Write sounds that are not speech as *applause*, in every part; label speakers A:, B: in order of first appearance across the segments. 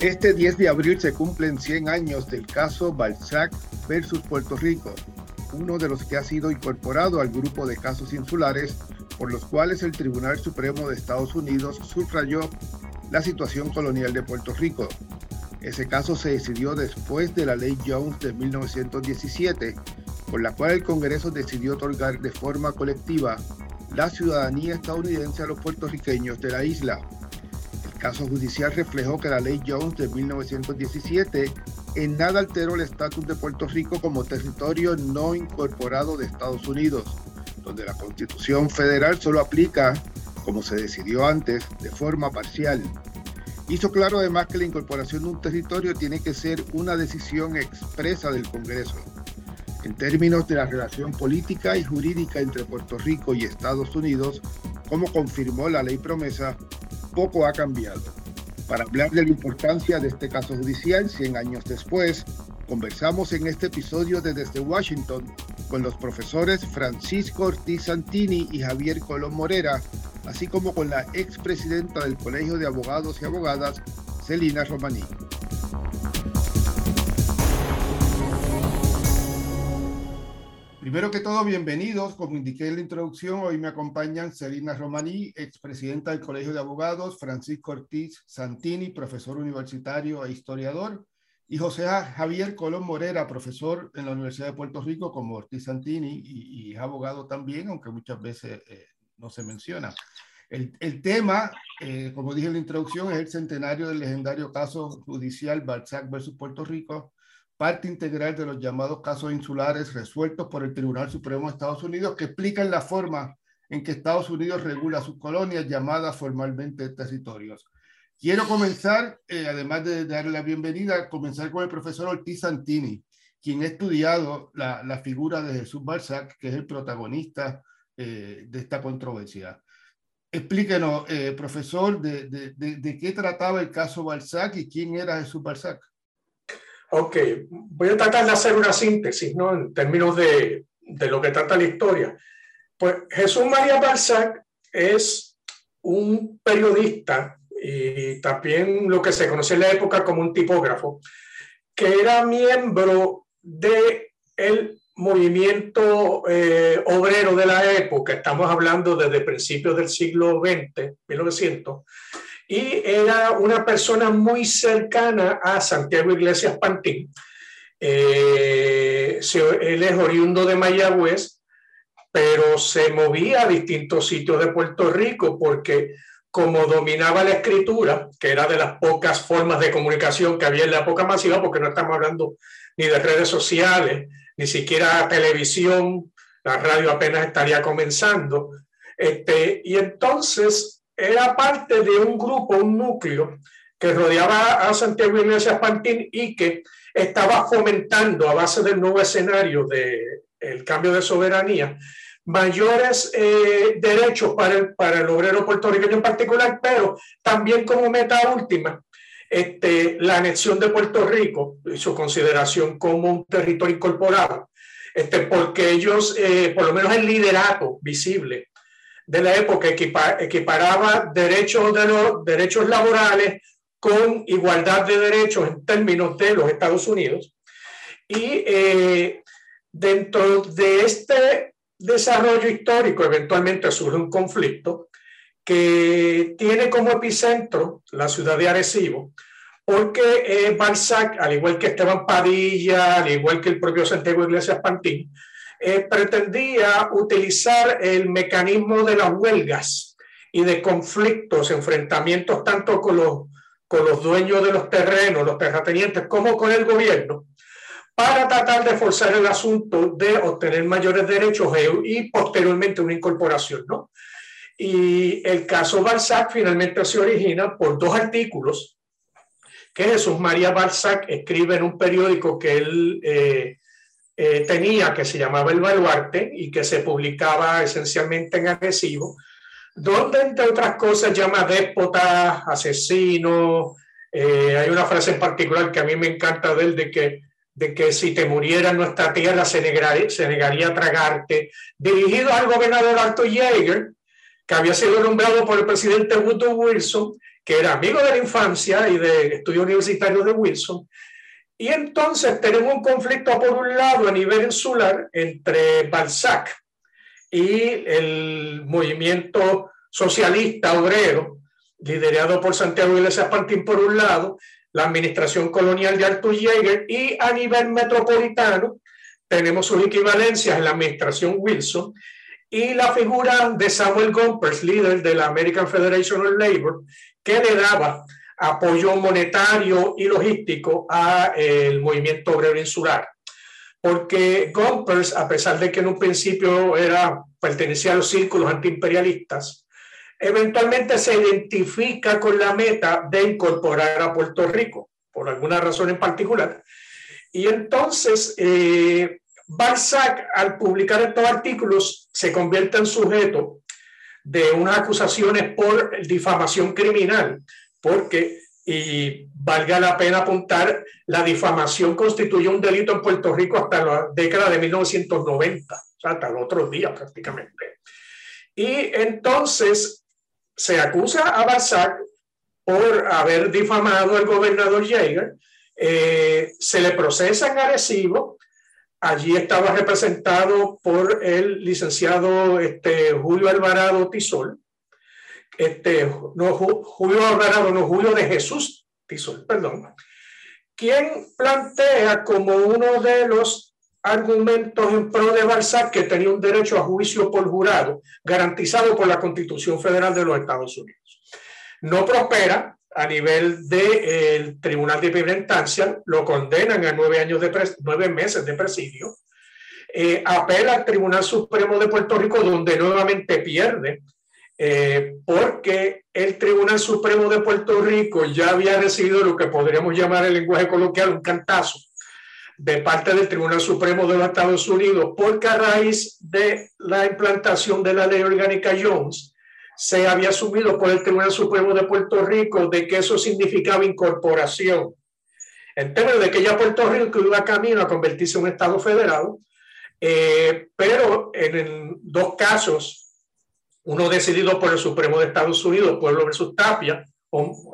A: Este 10 de abril se cumplen 100 años del caso Balzac versus Puerto Rico, uno de los que ha sido incorporado al grupo de casos insulares por los cuales el Tribunal Supremo de Estados Unidos subrayó la situación colonial de Puerto Rico. Ese caso se decidió después de la ley Jones de 1917, por la cual el Congreso decidió otorgar de forma colectiva la ciudadanía estadounidense a los puertorriqueños de la isla caso judicial reflejó que la ley Jones de 1917 en nada alteró el estatus de Puerto Rico como territorio no incorporado de Estados Unidos, donde la Constitución federal solo aplica, como se decidió antes, de forma parcial. Hizo claro además que la incorporación de un territorio tiene que ser una decisión expresa del Congreso. En términos de la relación política y jurídica entre Puerto Rico y Estados Unidos, como confirmó la ley promesa, poco ha cambiado. Para hablar de la importancia de este caso judicial 100 años después, conversamos en este episodio de Desde Washington con los profesores Francisco Ortiz Santini y Javier Colón Morera, así como con la expresidenta del Colegio de Abogados y Abogadas, Celina Romaní. Primero que todo, bienvenidos. Como indiqué en la introducción, hoy me acompañan Celina Romaní, expresidenta del Colegio de Abogados, Francisco Ortiz Santini, profesor universitario e historiador, y José Javier Colón Morera, profesor en la Universidad de Puerto Rico como Ortiz Santini y, abogado también, aunque muchas veces eh, no se menciona. El, el tema, eh, como dije en la introducción, es el centenario del legendario caso judicial Balzac versus Puerto Rico, parte integral de los llamados casos insulares resueltos por el Tribunal Supremo de Estados Unidos, que explican la forma en que Estados Unidos regula sus colonias llamadas formalmente territorios. Quiero comenzar, eh, además de darle la bienvenida, comenzar con el profesor Ortiz Santini, quien ha estudiado la, figura de Jesús Balzac, que es el protagonista eh, de esta controversia. Explíquenos, eh, profesor, de, qué trataba el caso Balzac y quién era Jesús Balzac.
B: Ok, voy a tratar de hacer una síntesis, ¿no? En términos de, de lo que trata la historia. Pues Jesús María Balzac es un periodista y también lo que se conoce en la época como un tipógrafo, que era miembro de el movimiento eh, obrero de la época, estamos hablando desde principios del siglo XX, 1900, y era una persona muy cercana a Santiago Iglesias Pantín. Eh, él es oriundo de Mayagüez, pero se movía a distintos sitios de Puerto Rico porque como dominaba la escritura, que era de las pocas formas de comunicación que había en la época masiva, porque no estamos hablando ni de redes sociales, ni siquiera televisión, la radio apenas estaría comenzando. Este, y entonces era parte de un grupo, un núcleo que rodeaba a Santiago Iglesias Pantín y que estaba fomentando a base del nuevo escenario del el cambio de soberanía mayores eh, derechos para el, para el obrero puertorriqueño en particular, pero también como meta última, este, la anexión de Puerto Rico y su consideración como un territorio incorporado, este, porque ellos, eh, por lo menos el liderato visible de la época equiparaba derechos, de los, derechos laborales con igualdad de derechos en términos de los Estados Unidos. Y eh, dentro de este desarrollo histórico eventualmente surge un conflicto que tiene como epicentro la ciudad de Arecibo, porque eh, Balzac, al igual que Esteban Padilla, al igual que el propio Santiago Iglesias Pantín, eh, pretendía utilizar el mecanismo de las huelgas y de conflictos, enfrentamientos tanto con los, con los dueños de los terrenos, los terratenientes, como con el gobierno, para tratar de forzar el asunto de obtener mayores derechos y posteriormente una incorporación, ¿no? Y el caso Balzac finalmente se origina por dos artículos que Jesús María Balzac escribe en un periódico que él eh, eh, tenía, que se llamaba El Baluarte y que se publicaba esencialmente en agresivo, donde entre otras cosas llama déspota, asesino. Eh, hay una frase en particular que a mí me encanta de él, de que, de que si te muriera nuestra tierra se negaría, se negaría a tragarte, dirigido al gobernador Arthur Jaeger, que había sido nombrado por el presidente Woodrow Wilson, que era amigo de la infancia y de estudio universitario de Wilson. Y entonces tenemos un conflicto por un lado a nivel insular entre Balzac y el movimiento socialista obrero, liderado por Santiago Iglesias Pantín por un lado, la administración colonial de Arthur Yeager y a nivel metropolitano tenemos sus equivalencias en la administración Wilson y la figura de Samuel Gompers, líder de la American Federation of Labor, que le daba apoyo monetario y logístico al eh, movimiento obrero insular. Porque Gompers, a pesar de que en un principio era, pertenecía a los círculos antiimperialistas, eventualmente se identifica con la meta de incorporar a Puerto Rico, por alguna razón en particular. Y entonces, eh, Balzac, al publicar estos artículos, se convierte en sujeto de unas acusaciones por difamación criminal, porque, y valga la pena apuntar, la difamación constituyó un delito en Puerto Rico hasta la década de 1990, o sea, hasta el otro día prácticamente. Y entonces se acusa a Balzac por haber difamado al gobernador Jaeger, eh, se le procesa en Arecibo, allí estaba representado por el licenciado este, Julio Alvarado Tisol, este, no, Julio Alvarado, no, Julio de Jesús Tisol, perdón, quien plantea como uno de los argumentos en pro de Balzac que tenía un derecho a juicio por jurado garantizado por la Constitución Federal de los Estados Unidos. No prospera a nivel del de, Tribunal de Primera Instancia, lo condenan a nueve, años de nueve meses de presidio, eh, apela al Tribunal Supremo de Puerto Rico, donde nuevamente pierde, eh, porque el Tribunal Supremo de Puerto Rico ya había recibido lo que podríamos llamar en lenguaje coloquial un cantazo de parte del Tribunal Supremo de los Estados Unidos, porque a raíz de la implantación de la ley orgánica Jones, se había asumido por el Tribunal Supremo de Puerto Rico de que eso significaba incorporación. En términos de que ya Puerto Rico iba camino a convertirse en un Estado federado, eh, pero en, dos casos, uno decidido por el Supremo de Estados Unidos, Pueblo versus Tapia,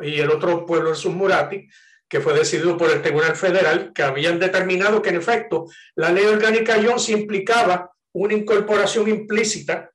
B: y el otro Pueblo versus Murati, que fue decidido por el Tribunal Federal, que habían determinado que en efecto la ley orgánica Jones implicaba una incorporación implícita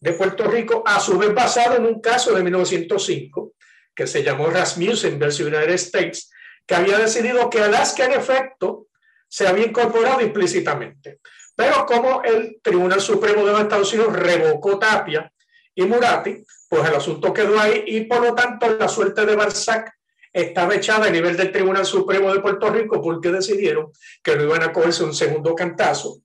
B: de Puerto Rico, a su vez basado en un caso de 1905 que se llamó Rasmussen versus United States, que había decidido que Alaska en efecto se había incorporado implícitamente. Pero como el Tribunal Supremo de Estados Unidos revocó Tapia y Murati, pues el asunto quedó ahí y por lo tanto la suerte de Barzac estaba echada a nivel del Tribunal Supremo de Puerto Rico porque decidieron que no iban a cogerse un segundo cantazo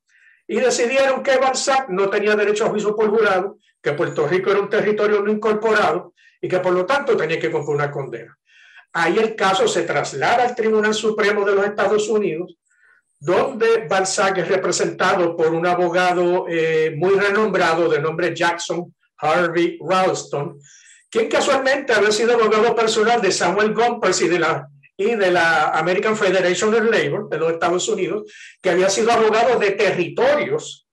B: y decidieron que Balzac no tenía derecho a juicio por jurado, que Puerto Rico era un territorio no incorporado y que por lo tanto tenía que cumplir una condena. Ahí el caso se traslada al Tribunal Supremo de los Estados Unidos, donde Balzac es representado por un abogado eh, muy renombrado de nombre Jackson Harvey Ralston, quien casualmente había sido abogado personal de Samuel Gompers y de la y de la American Federation of Labor de los Estados Unidos, que había sido abogado de territorios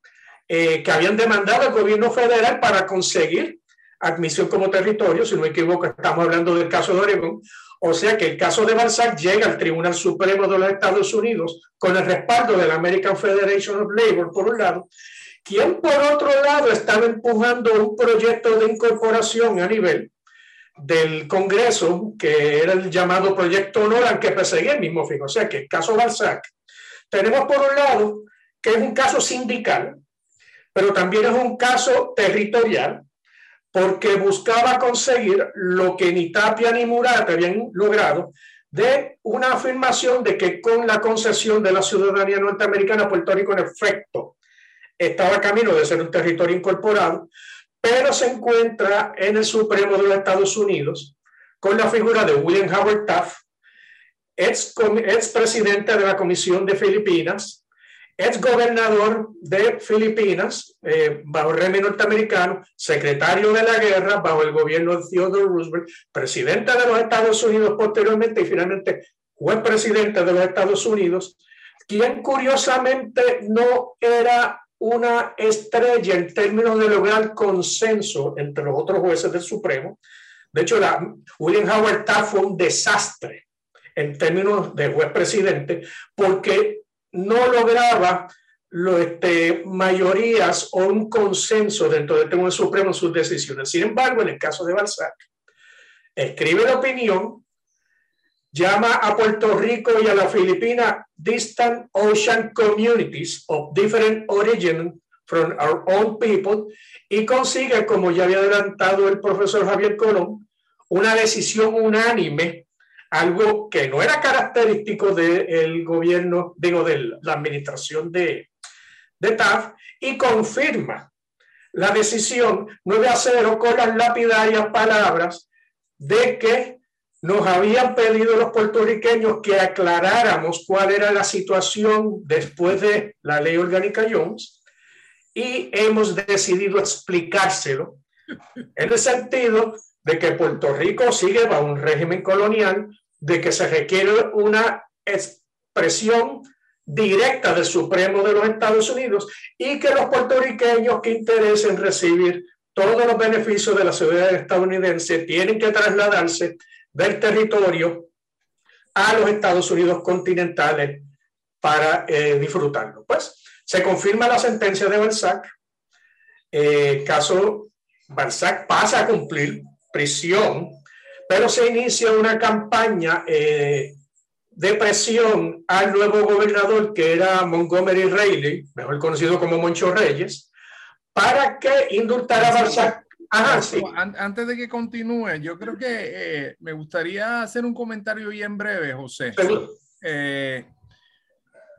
B: eh, que habían demandado al gobierno federal para conseguir admisión como territorio, si no me equivoco, estamos hablando del caso de Oregon, o sea que el caso de Balzac llega al Tribunal Supremo de los Estados Unidos con el respaldo de la American Federation of Labor, por un lado, quien por otro lado estaba empujando un proyecto de incorporación a nivel del Congreso, que era el llamado Proyecto Honor, al que perseguía el mismo fin. O sea que el caso Balzac, tenemos por un lado que es un caso sindical, pero también es un caso territorial, porque buscaba conseguir lo que ni Tapia ni Murat habían logrado, de una afirmación de que con la concesión de la ciudadanía norteamericana, Puerto Rico en efecto estaba camino de ser un territorio incorporado, pero se encuentra en el Supremo de los Estados Unidos con la figura de William Howard Taft, ex, ex presidente de la Comisión de Filipinas, ex gobernador de Filipinas eh, bajo el régimen norteamericano, secretario de la guerra bajo el gobierno de Theodore Roosevelt, presidente de los Estados Unidos posteriormente y finalmente juez presidente de los Estados Unidos, quien curiosamente no era una estrella en términos de lograr consenso entre los otros jueces del Supremo, De hecho, la, William Howard Taft fue un desastre en términos de juez presidente porque no lograba lo, este, mayorías o un consenso dentro del Tribunal Supremo en sus decisiones. Sin embargo, en el caso de Balzac, escribe la opinión, llama a Puerto Rico y a la Filipina distant ocean communities of different origin from our own people y consigue, como ya había adelantado el profesor Javier Colón, una decisión unánime, algo que no era característico del gobierno, digo, de la administración de, de TAF, y confirma la decisión 9 a 0 con las lapidarias palabras de que nos habían pedido los puertorriqueños que aclaráramos cuál era la situación después de la ley orgánica Jones y hemos decidido explicárselo en el sentido de que Puerto Rico sigue bajo un régimen colonial, de que se requiere una expresión directa del Supremo de los Estados Unidos y que los puertorriqueños que interesen recibir todos los beneficios de la ciudadanía estadounidense tienen que trasladarse del territorio a los Estados Unidos continentales para eh, disfrutarlo. Pues se confirma la sentencia de Balzac. Eh, caso Balzac pasa a cumplir prisión, pero se inicia una campaña eh, de presión al nuevo gobernador que era Montgomery Reilly, mejor conocido como Moncho Reyes, para que indultara a Balzac.
C: Antes de que continúe, yo creo que eh, me gustaría hacer un comentario bien breve, José. Eh,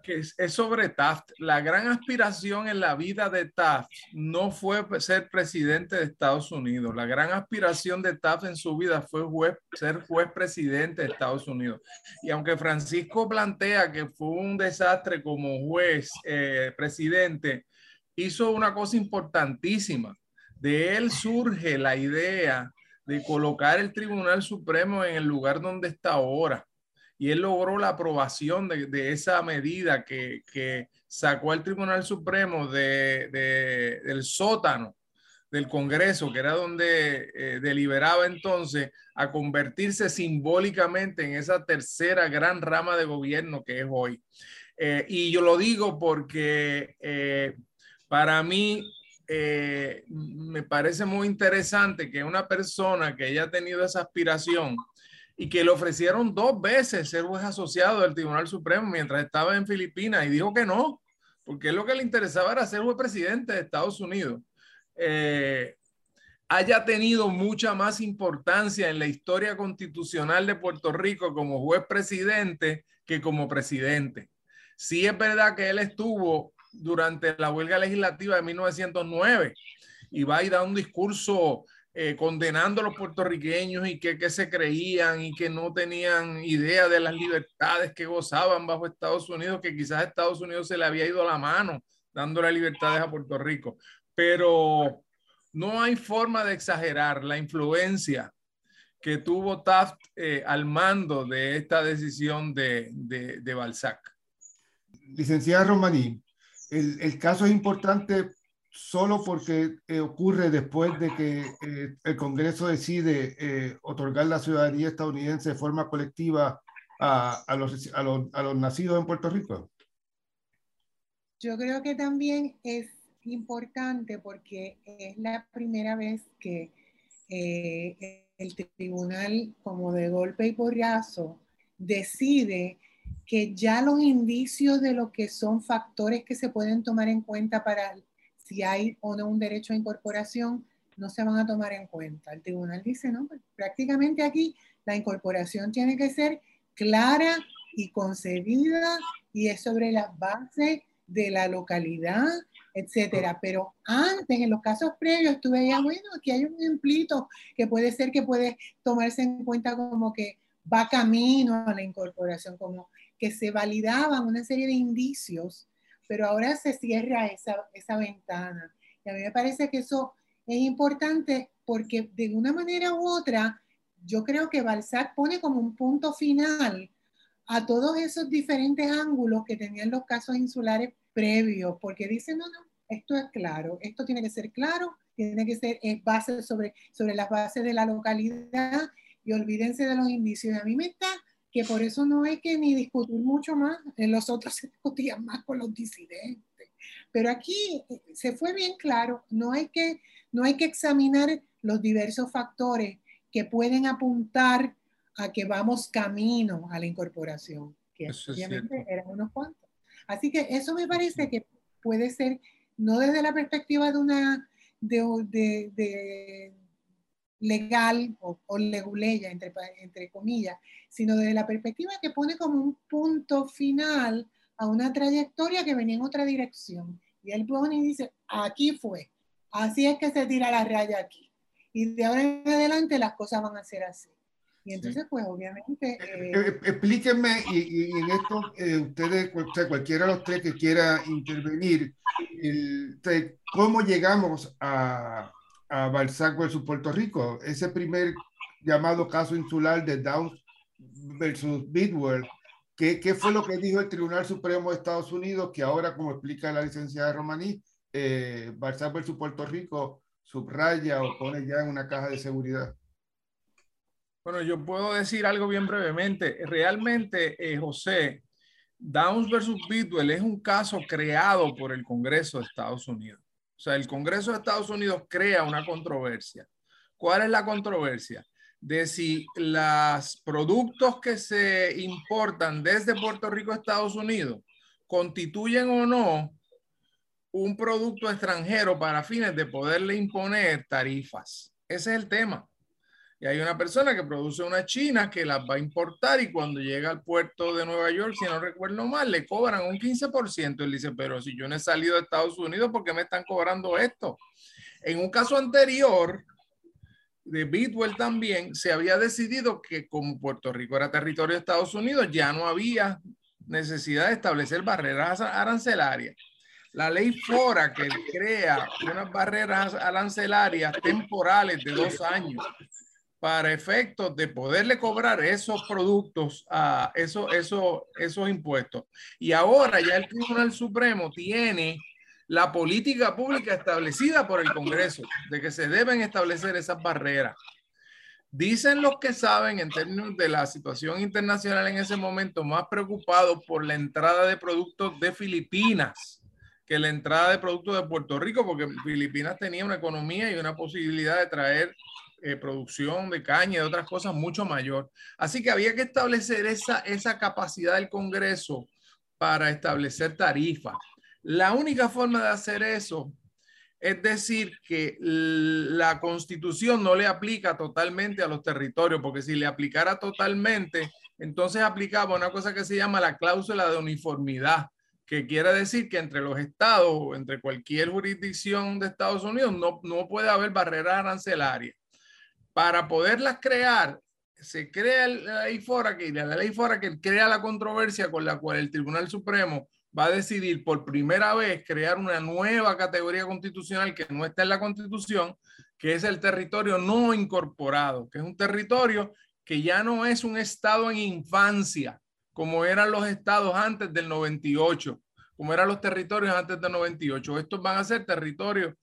C: que es, sobre Taft. La gran aspiración en la vida de Taft no fue ser presidente de Estados Unidos. La gran aspiración de Taft en su vida fue ser juez presidente de Estados Unidos. Y aunque Francisco plantea que fue un desastre como juez eh, presidente, hizo una cosa importantísima. De él surge la idea de colocar el Tribunal Supremo en el lugar donde está ahora y él logró la aprobación de, esa medida que, sacó el Tribunal Supremo de, del sótano del Congreso, que era donde eh, deliberaba entonces, a convertirse simbólicamente en esa tercera gran rama de gobierno que es hoy. Eh, y yo lo digo porque eh, para mí me parece muy interesante que una persona que haya tenido esa aspiración, y que le ofrecieron dos veces ser juez asociado del Tribunal Supremo mientras estaba en Filipinas y dijo que no, porque lo que le interesaba era ser juez presidente de Estados Unidos. Eh, haya tenido mucha más importancia en la historia constitucional de Puerto Rico como juez presidente que como presidente. Sí es verdad que él estuvo durante la huelga legislativa de 1909 y va a dar un discurso eh, condenando a los puertorriqueños y que, se creían y que no tenían idea de las libertades que gozaban bajo Estados Unidos, que quizás Estados Unidos se le había ido la mano dándole libertades a Puerto Rico. Pero no hay forma de exagerar la influencia que tuvo Taft eh, al mando de esta decisión de, de, Balzac.
A: Licenciada Romaní, el, caso es importante solo porque eh, ocurre después de que eh, el Congreso decide eh, otorgar la ciudadanía estadounidense de forma colectiva a, los, nacidos en Puerto Rico?
D: Yo creo que también es importante porque es la primera vez que el tribunal, como de golpe y porrazo, decide que ya los indicios de lo que son factores que se pueden tomar en cuenta para si hay o no un derecho a incorporación, no se van a tomar en cuenta. El tribunal dice, no, pues, prácticamente aquí la incorporación tiene que ser clara y concedida y es sobre la base de la localidad, etcétera. Pero antes, en los casos previos, tú veías, bueno, aquí hay un ejemplito que puede ser que puede tomarse en cuenta como que va camino a la incorporación, como que se validaban una serie de indicios pero ahora se cierra esa, esa ventana. Y a mí me parece que eso es importante porque de una manera u otra, yo creo que Balzac pone como un punto final a todos esos diferentes ángulos que tenían los casos insulares previos, porque dice, no, no, esto es claro, esto tiene que ser claro tiene que ser es base sobre, sobre las bases de la localidad y olvídense de los indicios. A mí me está que por eso no hay que ni discutir mucho más, en los otros *laughs* se discutían más con los disidentes. Pero aquí eh, se fue bien claro, no hay que, no hay que examinar los diversos factores que pueden apuntar a que vamos camino a la incorporación, que obviamente eran unos cuantos. Así que eso me parece que puede ser, no desde la perspectiva de una de, de, legal o, o leguleya, entre, entre comillas, sino desde la perspectiva que pone como un punto final a una trayectoria que venía en otra dirección. Y él pone y dice, aquí fue, así es que se tira la raya aquí. Y de ahora en adelante las cosas van a ser así. Y entonces, pues obviamente...
A: Eh, eh, explíquenme, y, en esto eh, ustedes, cualquiera de los tres que quiera intervenir, ¿cómo llegamos a, a Balzac versus Puerto Rico? Ese primer llamado caso insular de Downs versus Bidwell, ¿qué, ¿qué, fue lo que dijo el Tribunal Supremo de Estados Unidos? Que ahora, como explica la licenciada Romaní, eh, Balzac versus Puerto Rico subraya o pone ya en una caja de seguridad.
C: Bueno, yo puedo decir algo bien brevemente. Realmente, eh, José, Downs versus Bidwell es un caso creado por el Congreso de Estados Unidos. O sea, el Congreso de Estados Unidos crea una controversia. ¿Cuál es la controversia? De si los productos que se importan desde Puerto Rico a Estados Unidos constituyen o no un producto extranjero para fines de poderle imponer tarifas. Ese es el tema. Y hay una persona que produce una china que las va a importar y cuando llega al puerto de Nueva York, si no recuerdo mal, le cobran un 15%. Él dice, pero si yo no he salido de Estados Unidos, ¿por qué me están cobrando esto? En un caso anterior, de Bidwell también, se había decidido que como Puerto Rico era territorio de Estados Unidos, ya no había necesidad de establecer barreras arancelarias. La ley FORA que crea unas barreras arancelarias temporales de dos años para efectos de poderle cobrar esos productos a esos, esos, esos impuestos. Y ahora ya el Tribunal Supremo tiene la política pública establecida por el Congreso de que se deben establecer esas barreras. Dicen los que saben en términos de la situación internacional en ese momento, más preocupados por la entrada de productos de Filipinas que la entrada de productos de Puerto Rico, porque Filipinas tenía una economía y una posibilidad de traer eh, producción de caña y de otras cosas mucho mayor. Así que había que establecer esa, esa capacidad del Congreso para establecer tarifas. La única forma de hacer eso es decir que la constitución no le aplica totalmente a los territorios, porque si le aplicara totalmente, entonces aplicaba una cosa que se llama la cláusula de uniformidad, que quiere decir que entre los estados o entre cualquier jurisdicción de Estados Unidos no, no puede haber barreras arancelarias para poderlas crear, se crea la ley fora que la ley fora que crea la controversia con la cual el Tribunal Supremo va a decidir por primera vez crear una nueva categoría constitucional que no está en la Constitución, que es el territorio no incorporado, que es un territorio que ya no es un estado en infancia, como eran los estados antes del 98, como eran los territorios antes del 98. Estos van a ser territorios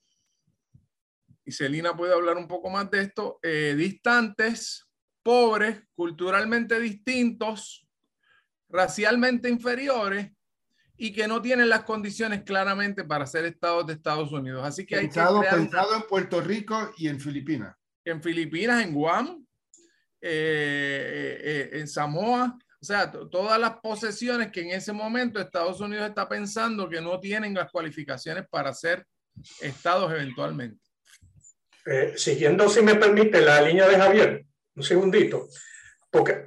C: y Celina puede hablar un poco más de esto, eh, distantes, pobres, culturalmente distintos, racialmente inferiores y que no tienen las condiciones claramente para ser estados de Estados Unidos. Así que
A: pensado, hay que pensado en Puerto Rico y en Filipinas.
C: En Filipinas, en Guam, eh, eh, en Samoa, o sea, todas las posesiones que en ese momento Estados Unidos está pensando que no tienen las cualificaciones para ser estados eventualmente.
B: Eh, siguiendo, si me permite, la línea de Javier, un segundito, porque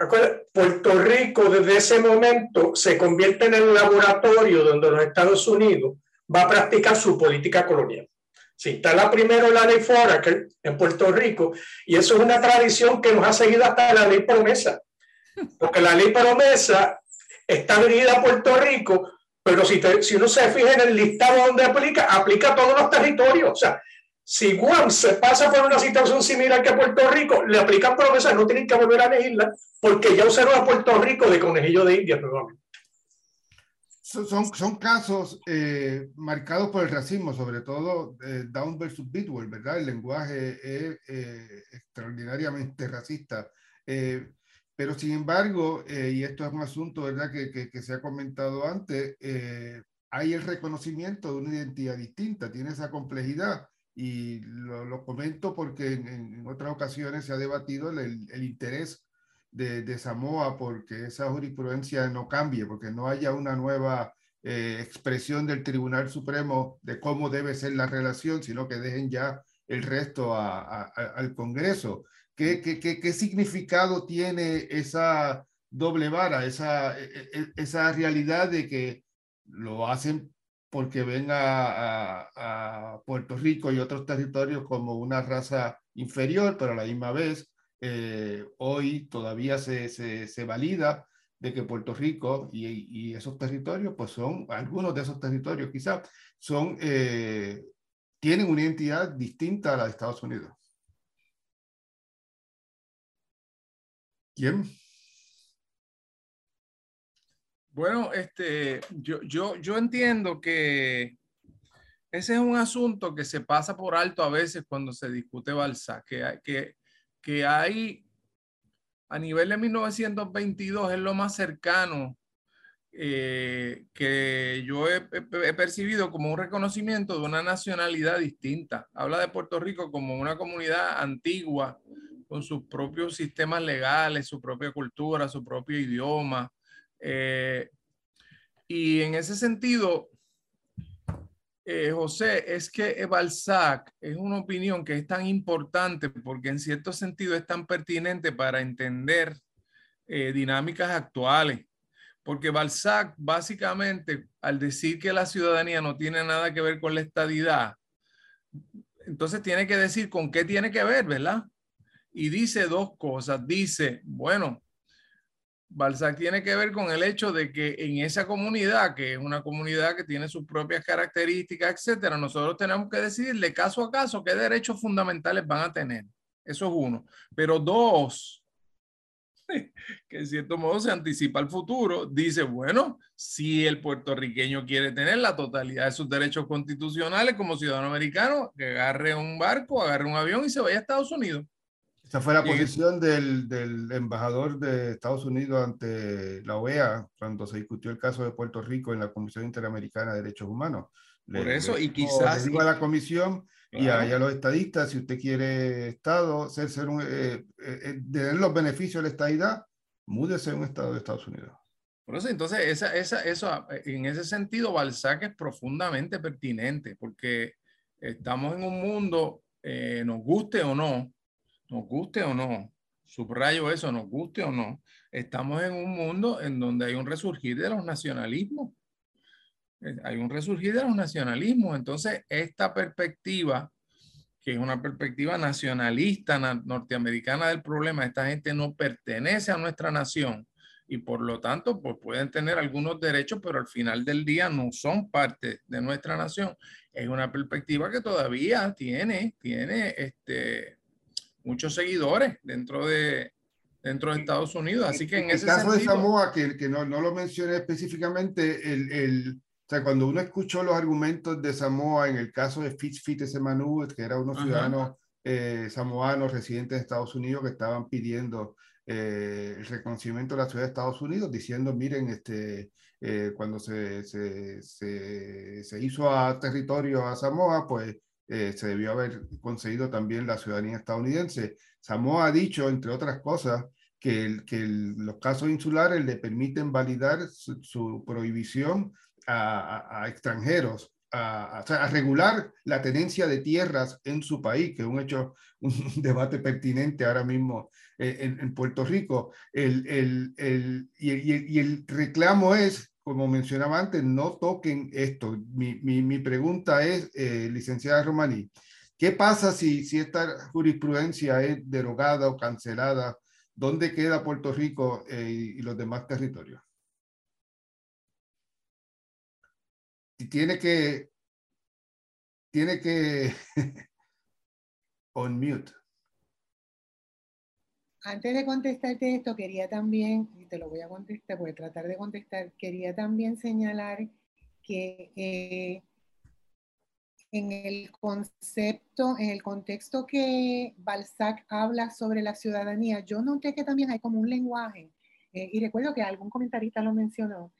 B: Puerto Rico desde ese momento se convierte en el laboratorio donde los Estados Unidos va a practicar su política colonial. Si está la primera la ley fora que en Puerto Rico, y eso es una tradición que nos ha seguido hasta la ley promesa, porque la ley promesa está dirigida a Puerto Rico, pero si, si uno se fija en el listado donde aplica, aplica a todos los territorios. O sea, si Guam se pasa por una situación similar que Puerto Rico, le aplican promesas, no tienen que volver a elegirla, porque ya usaron a Puerto Rico de conejillo de India nuevamente.
A: son, son casos eh, marcados por el racismo, sobre todo eh, Down versus Bidwell, ¿verdad? El lenguaje es eh, extraordinariamente racista. pero sin embargo, y esto es un asunto, ¿verdad?, que, que, que se ha comentado antes, hay el reconocimiento de una identidad distinta, tiene esa complejidad. Y lo, lo comento porque en, en, otras ocasiones se ha debatido el, el interés de, de, Samoa porque esa jurisprudencia no cambie, porque no haya una nueva eh, expresión del Tribunal Supremo de cómo debe ser la relación, sino que dejen ya el resto a, a, al Congreso. ¿Qué, qué, qué, qué significado tiene esa doble vara, esa, e, e, esa realidad de que lo hacen porque ven a, Puerto Rico y otros territorios como una raza inferior, pero a la misma vez eh, hoy todavía se, se, se, valida de que Puerto Rico y, y, esos territorios, pues son, algunos de esos territorios quizás, son, eh, tienen una identidad distinta a la de Estados Unidos. ¿Quién?
C: Bueno, este, yo, yo, yo entiendo que ese es un asunto que se pasa por alto a veces cuando se discute Balsa, que, que, que hay a nivel de 1922 es lo más cercano eh, que yo he, percibido como un reconocimiento de una nacionalidad distinta. Habla de Puerto Rico como una comunidad antigua, con sus propios sistemas legales, su propia cultura, su propio idioma. Eh, y en ese sentido, eh, José, es que Balzac es una opinión que es tan importante porque en cierto sentido es tan pertinente para entender eh, dinámicas actuales. Porque Balzac básicamente, al decir que la ciudadanía no tiene nada que ver con la estadidad, entonces tiene que decir con qué tiene que ver, ¿verdad? Y dice dos cosas. Dice, bueno, Balzac tiene que ver con el hecho de que en esa comunidad, que es una comunidad que tiene sus propias características, etcétera, nosotros tenemos que decidirle caso a caso qué derechos fundamentales van a tener. Eso es uno. Pero dos, *laughs* que en cierto modo se anticipa al futuro, dice, bueno, si el puertorriqueño quiere tener la totalidad de sus derechos constitucionales como ciudadano americano, que agarre un barco, agarre un avión y se vaya a Estados Unidos.
A: Esa fue la posición del, del, embajador de Estados Unidos ante la OEA cuando se discutió el caso de Puerto Rico en la Comisión Interamericana de Derechos Humanos.
C: Por le, eso, le, y quizás...
A: Le digo a la comisión claro. y, a, y, a, los estadistas, si usted quiere Estado, ser, ser un, eh, eh, tener los beneficios de la estadidad, múdese a un Estado de Estados Unidos.
C: Por eso, entonces, esa, esa, eso, en ese sentido, Balzac es profundamente pertinente, porque estamos en un mundo, eh, nos guste o no, nos guste o no, subrayo eso, nos guste o no, estamos en un mundo en donde hay un resurgir de los nacionalismos. Eh, hay un resurgir de los nacionalismos. Entonces, esta perspectiva, que es una perspectiva nacionalista norteamericana del problema, esta gente no pertenece a nuestra nación y por lo tanto, pues pueden tener algunos derechos, pero al final del día no son parte de nuestra nación. Es una perspectiva que todavía tiene, tiene este, muchos seguidores dentro de, dentro de Estados Unidos. Así que en
A: el
C: ese
A: caso
C: sentido,
A: de Samoa, que, que no, no, lo mencioné específicamente, el, el, o sea, cuando uno escuchó los argumentos de Samoa en el caso de Fitzfit Semanu, que era unos ciudadanos eh, samoanos residentes de Estados Unidos que estaban pidiendo eh, el reconocimiento de la ciudad de Estados Unidos, diciendo, miren, este, eh, cuando se, se, se, se hizo a territorio a Samoa, pues eh, se debió haber conseguido también la ciudadanía estadounidense. Samoa ha dicho, entre otras cosas, que, el, que el, los casos insulares le permiten validar su, prohibición a, extranjeros, a, regular la tenencia de tierras en su país, que es un hecho, *laughs* un debate pertinente ahora mismo eh, en, Puerto Rico. El, y, y, y el reclamo es como mencionaba antes, no toquen esto. Mi, mi, mi pregunta es, eh, licenciada Romaní, ¿qué pasa si, si esta jurisprudencia es derogada o cancelada? ¿Dónde queda Puerto Rico eh, y los demás territorios? Y tiene que, tiene que, *laughs* on mute.
D: Antes de contestarte esto, quería también, y te lo voy a contestar, voy a tratar de contestar, quería también señalar que eh, en el concepto, en el contexto que Balzac habla sobre la ciudadanía, yo noté que también hay como un lenguaje, eh, y recuerdo que algún comentarista lo mencionó,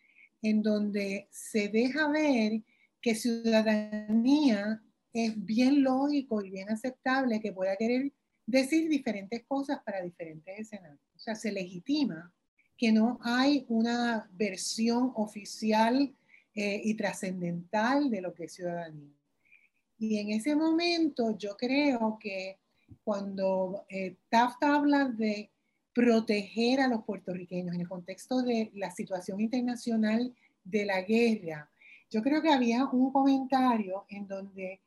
D: en donde se deja ver que ciudadanía es bien lógico y bien aceptable que pueda querer decir diferentes cosas para diferentes escenarios. O sea, se legitima que no hay una versión oficial eh, y trascendental de lo que es ciudadanía. Y en ese momento yo creo que cuando eh, Taft habla de proteger a los puertorriqueños en el contexto de la situación internacional de la guerra, yo creo que había un comentario en donde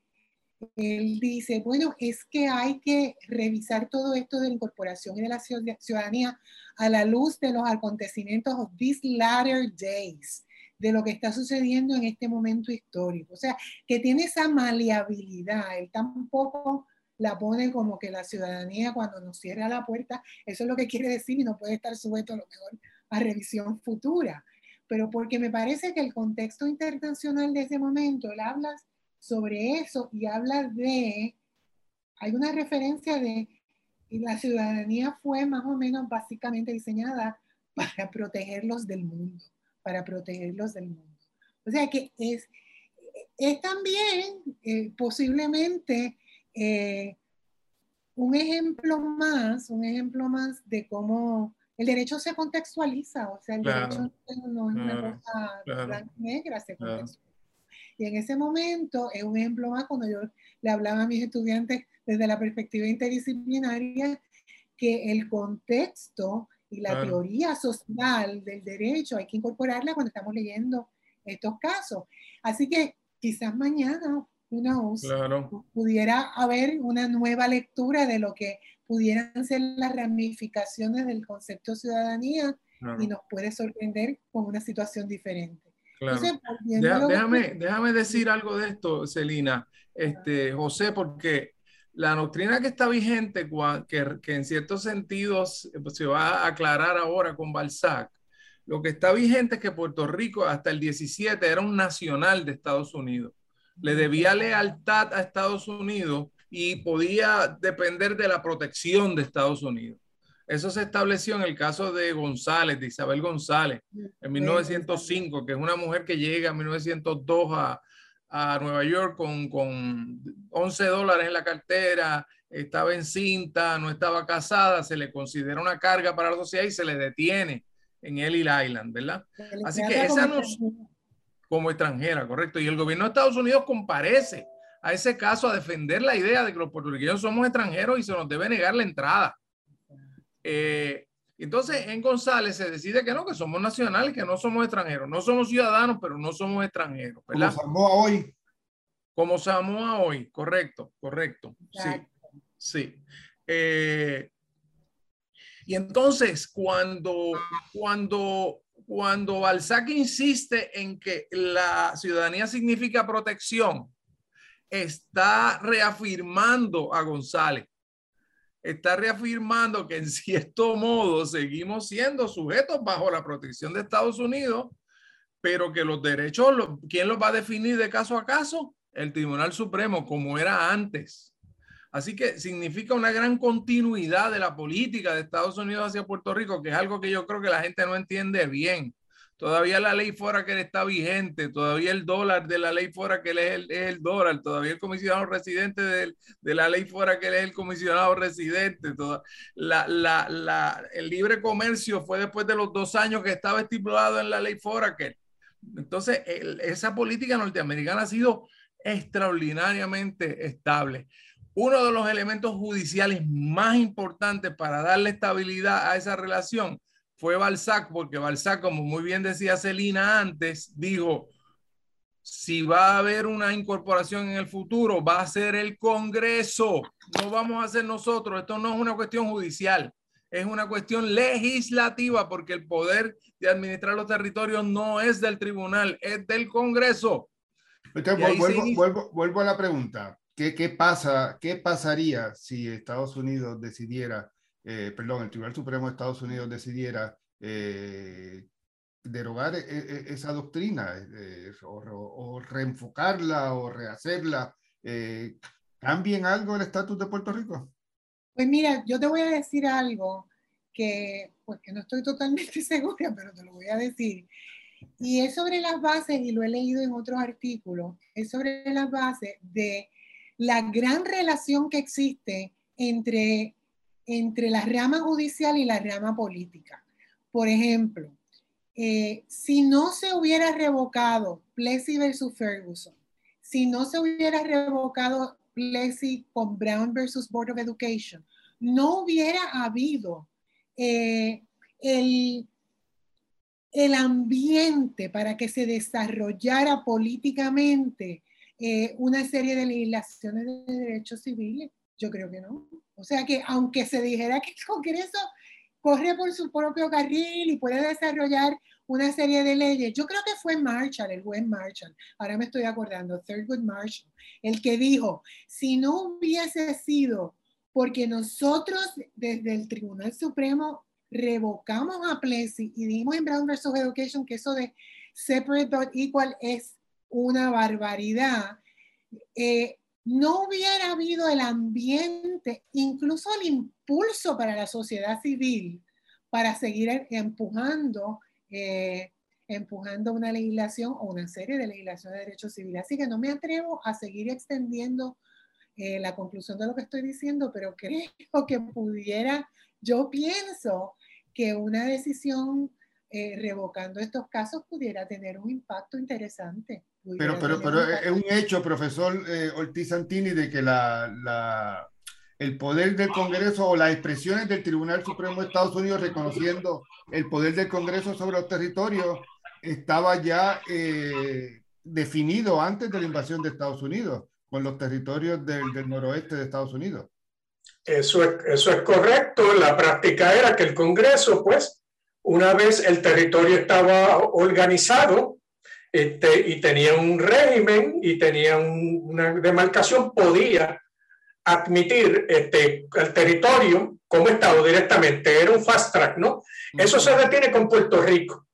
D: él dice, bueno, es que hay que revisar todo esto de la incorporación y de la ciudadanía a la luz de los acontecimientos of these latter days, de lo que está sucediendo en este momento histórico. O sea, que tiene esa maleabilidad. Él tampoco la pone como que la ciudadanía cuando nos cierra la puerta, eso es lo que quiere decir y no puede estar sujeto a lo mejor a revisión futura. Pero porque me parece que el contexto internacional de ese momento, él habla sobre eso y habla de, hay una referencia de, y la ciudadanía fue más o menos básicamente diseñada *laughs* para protegerlos del mundo, para protegerlos del mundo. O sea que es, es también eh, posiblemente eh, un ejemplo más, un ejemplo más de cómo el derecho se contextualiza, o sea, el derecho no es una cosa negra, se contextualiza. Y en ese momento es un ejemplo más cuando yo le hablaba a mis estudiantes desde la perspectiva interdisciplinaria que el contexto y la teoría social del derecho hay que incorporarla cuando estamos leyendo estos casos. Así que quizás mañana, uno pudiera haber una nueva lectura de lo que pudieran ser las ramificaciones del concepto ciudadanía y nos puede sorprender con una situación diferente
C: déjame, déjame decir algo de esto, Celina, este, José, porque la doctrina que está vigente, que, que en ciertos sentidos pues, se va a aclarar ahora con Balzac, lo que está vigente es que Puerto Rico hasta el 17 era un nacional de Estados Unidos. Le debía lealtad a Estados Unidos y podía depender de la protección de Estados Unidos. Eso se estableció en el caso de González, de Isabel González, en 1905, que es una mujer que llega en 1902 a, a Nueva York con, con 11 dólares en la cartera, estaba encinta, no estaba casada, se le considera una carga para la sociedad y se le detiene en Ellis Island, ¿verdad? Así que esa no como extranjera, correcto. Y el gobierno de Estados Unidos comparece a ese caso a defender la idea de que los puertorriqueños somos extranjeros y se nos debe negar la entrada. Eh, entonces, en González se decide que no, que somos nacionales, que no somos extranjeros. No somos ciudadanos, pero no somos extranjeros.
A: ¿verdad? Como Samoa hoy.
C: Como Samoa hoy, correcto, correcto. Sí, sí. Eh, y entonces, cuando, cuando, cuando Balzac insiste en que la ciudadanía significa protección, está reafirmando a González está reafirmando que en cierto modo seguimos siendo sujetos bajo la protección de Estados Unidos, pero que los derechos, ¿quién los va a definir de caso a caso? El Tribunal Supremo, como era antes. Así que significa una gran continuidad de la política de Estados Unidos hacia Puerto Rico, que es algo que yo creo que la gente no entiende bien. Todavía la ley que está vigente, todavía el dólar de la ley que es el, es el dólar, todavía el comisionado residente de, de, la ley que es el comisionado residente. Toda, la, la, la, el libre comercio fue después de los dos años que estaba estipulado en la ley que Entonces, el, esa política norteamericana ha sido extraordinariamente estable. Uno de los elementos judiciales más importantes para darle estabilidad a esa relación fue Balzac, porque Balzac, como muy bien decía Celina antes, dijo, si va a haber una incorporación en el futuro, va a ser el Congreso, no vamos a ser nosotros, esto no es una cuestión judicial, es una cuestión legislativa, porque el poder de administrar los territorios no es del tribunal, es del Congreso.
A: vuelvo, vuelvo, a la pregunta, ¿Qué, ¿qué pasa, qué pasaría si Estados Unidos decidiera perdón, el Tribunal Supremo de Estados Unidos decidiera derogar esa doctrina o, reenfocarla o rehacerla, ¿cambien algo el estatus de Puerto Rico?
D: Pues mira, yo te voy a decir algo que, pues que no estoy totalmente *laughs* segura, pero te lo voy a decir. Y es sobre las bases, y lo he leído en otros artículos, es sobre las bases de la gran relación que existe entre, entre la rama judicial y la rama política. Por ejemplo, eh, si no se hubiera revocado Plessy versus Ferguson, si no se hubiera revocado Plessy con Brown versus Board of Education, no hubiera habido eh, el, el ambiente para que se desarrollara políticamente eh, una serie de legislaciones de derechos civiles? Yo creo que no. O sea que aunque se dijera que el Congreso corre por su propio carril y puede desarrollar una serie de leyes, yo creo que fue Marshall, el juez Marshall, ahora me estoy acordando, Thurgood Marshall, el que dijo, si no hubiese sido porque nosotros desde el Tribunal Supremo revocamos a Plessy y dijimos en Brown versus Education que eso de separate but equal es una barbaridad, eh, no hubiera habido el ambiente, incluso el impulso para la sociedad civil para seguir empujando, eh, empujando una legislación o una serie de legislaciones de derechos civiles. Así que no me atrevo a seguir extendiendo eh, la conclusión de lo que estoy diciendo, pero creo que pudiera, yo pienso que una decisión eh, revocando estos casos pudiera tener un impacto interesante.
A: Pero, pero, pero es un hecho, profesor eh, Ortiz Santini, de que la, la, el poder del Congreso o las expresiones del Tribunal Supremo de Estados Unidos reconociendo el poder del Congreso sobre los territorios estaba ya eh, definido antes de la invasión de Estados Unidos con los territorios del, del noroeste de Estados Unidos.
B: Eso es, eso es correcto. La práctica era que el Congreso, pues, una vez el territorio estaba organizado este, y tenía un régimen y tenía una demarcación, podía admitir este, el territorio como Estado directamente. Era un fast track, ¿no? Eso se detiene con Puerto Rico,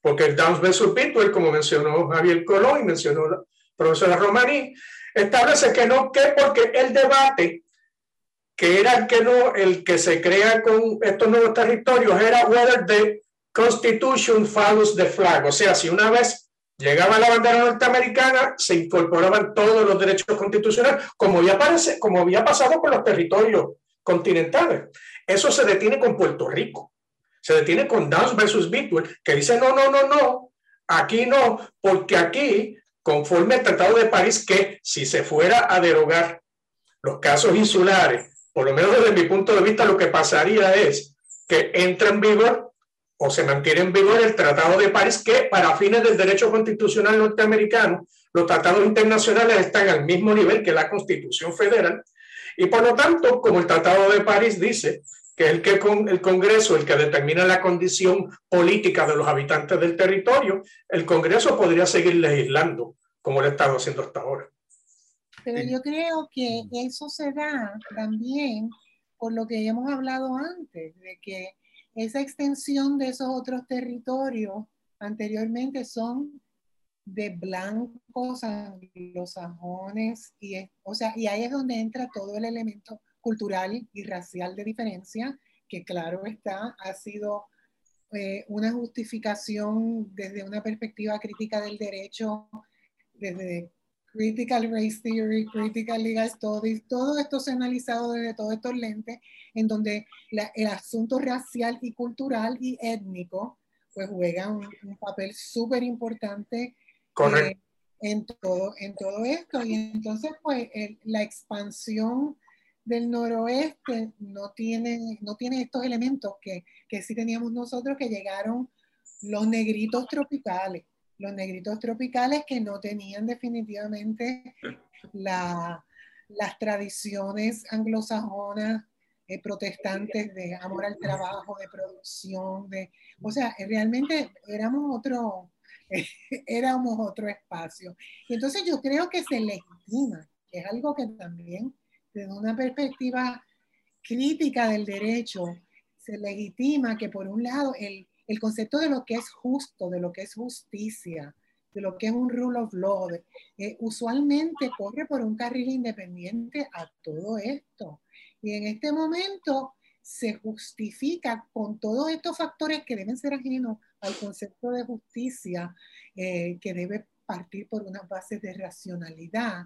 B: porque el Downs versus Pittsburgh, como mencionó Javier Colón y mencionó la profesora Romaní, establece que no, que porque el debate que era el que no, el que se crea con estos nuevos territorios era whether the Constitution follows the flag, o sea, si una vez llegaba la bandera norteamericana, se incorporaban todos los derechos constitucionales, como ya, parece, como había pasado con los territorios continentales. Eso se detiene con Puerto Rico, se detiene con Downs versus Bitwell, que dice, no, no, no, no, aquí no, porque aquí, conforme al Tratado de París, que si se fuera a derogar los casos insulares por lo menos desde mi punto de vista, lo que pasaría es que entra en vigor o se mantiene en vigor el Tratado de París, que para fines del derecho constitucional norteamericano, los tratados internacionales están al mismo nivel que la Constitución Federal. Y por lo tanto, como el Tratado de París dice que el que con el Congreso el que determina la condición política de los habitantes del territorio, el Congreso podría seguir legislando como lo ha estado haciendo hasta ahora.
D: Pero yo creo que eso se da también por lo que hemos hablado antes, de que esa extensión de esos otros territorios anteriormente son de blancos, anglosajones, y, o sea, y ahí es donde entra todo el elemento cultural y racial de diferencia, que claro está, ha sido eh, una justificación desde una perspectiva crítica del derecho, desde Critical Race Theory, Critical Legal Studies, todo esto se ha analizado desde todos estos lentes, en donde el asunto racial y cultural y étnico pues juega un, papel súper importante eh, en, todo, en todo esto. Y entonces pues la expansión del noroeste no tiene, no tiene estos elementos que, que sí teníamos nosotros que llegaron los negritos tropicales los negritos tropicales que no tenían definitivamente las tradiciones anglosajonas eh, protestantes de amor al trabajo, de producción, de, o sea, realmente éramos otro, *laughs* éramos otro espacio. Y entonces yo creo que se legitima, que es algo que también desde una perspectiva crítica del derecho, se legitima que por un lado el, el concepto de lo que es justo, de lo que es justicia, de lo que es un rule of law, eh, usualmente corre por un carril independiente a todo esto. Y en este momento se justifica con todos estos factores que deben ser ajenos al concepto de justicia, eh, que debe partir por unas bases de racionalidad.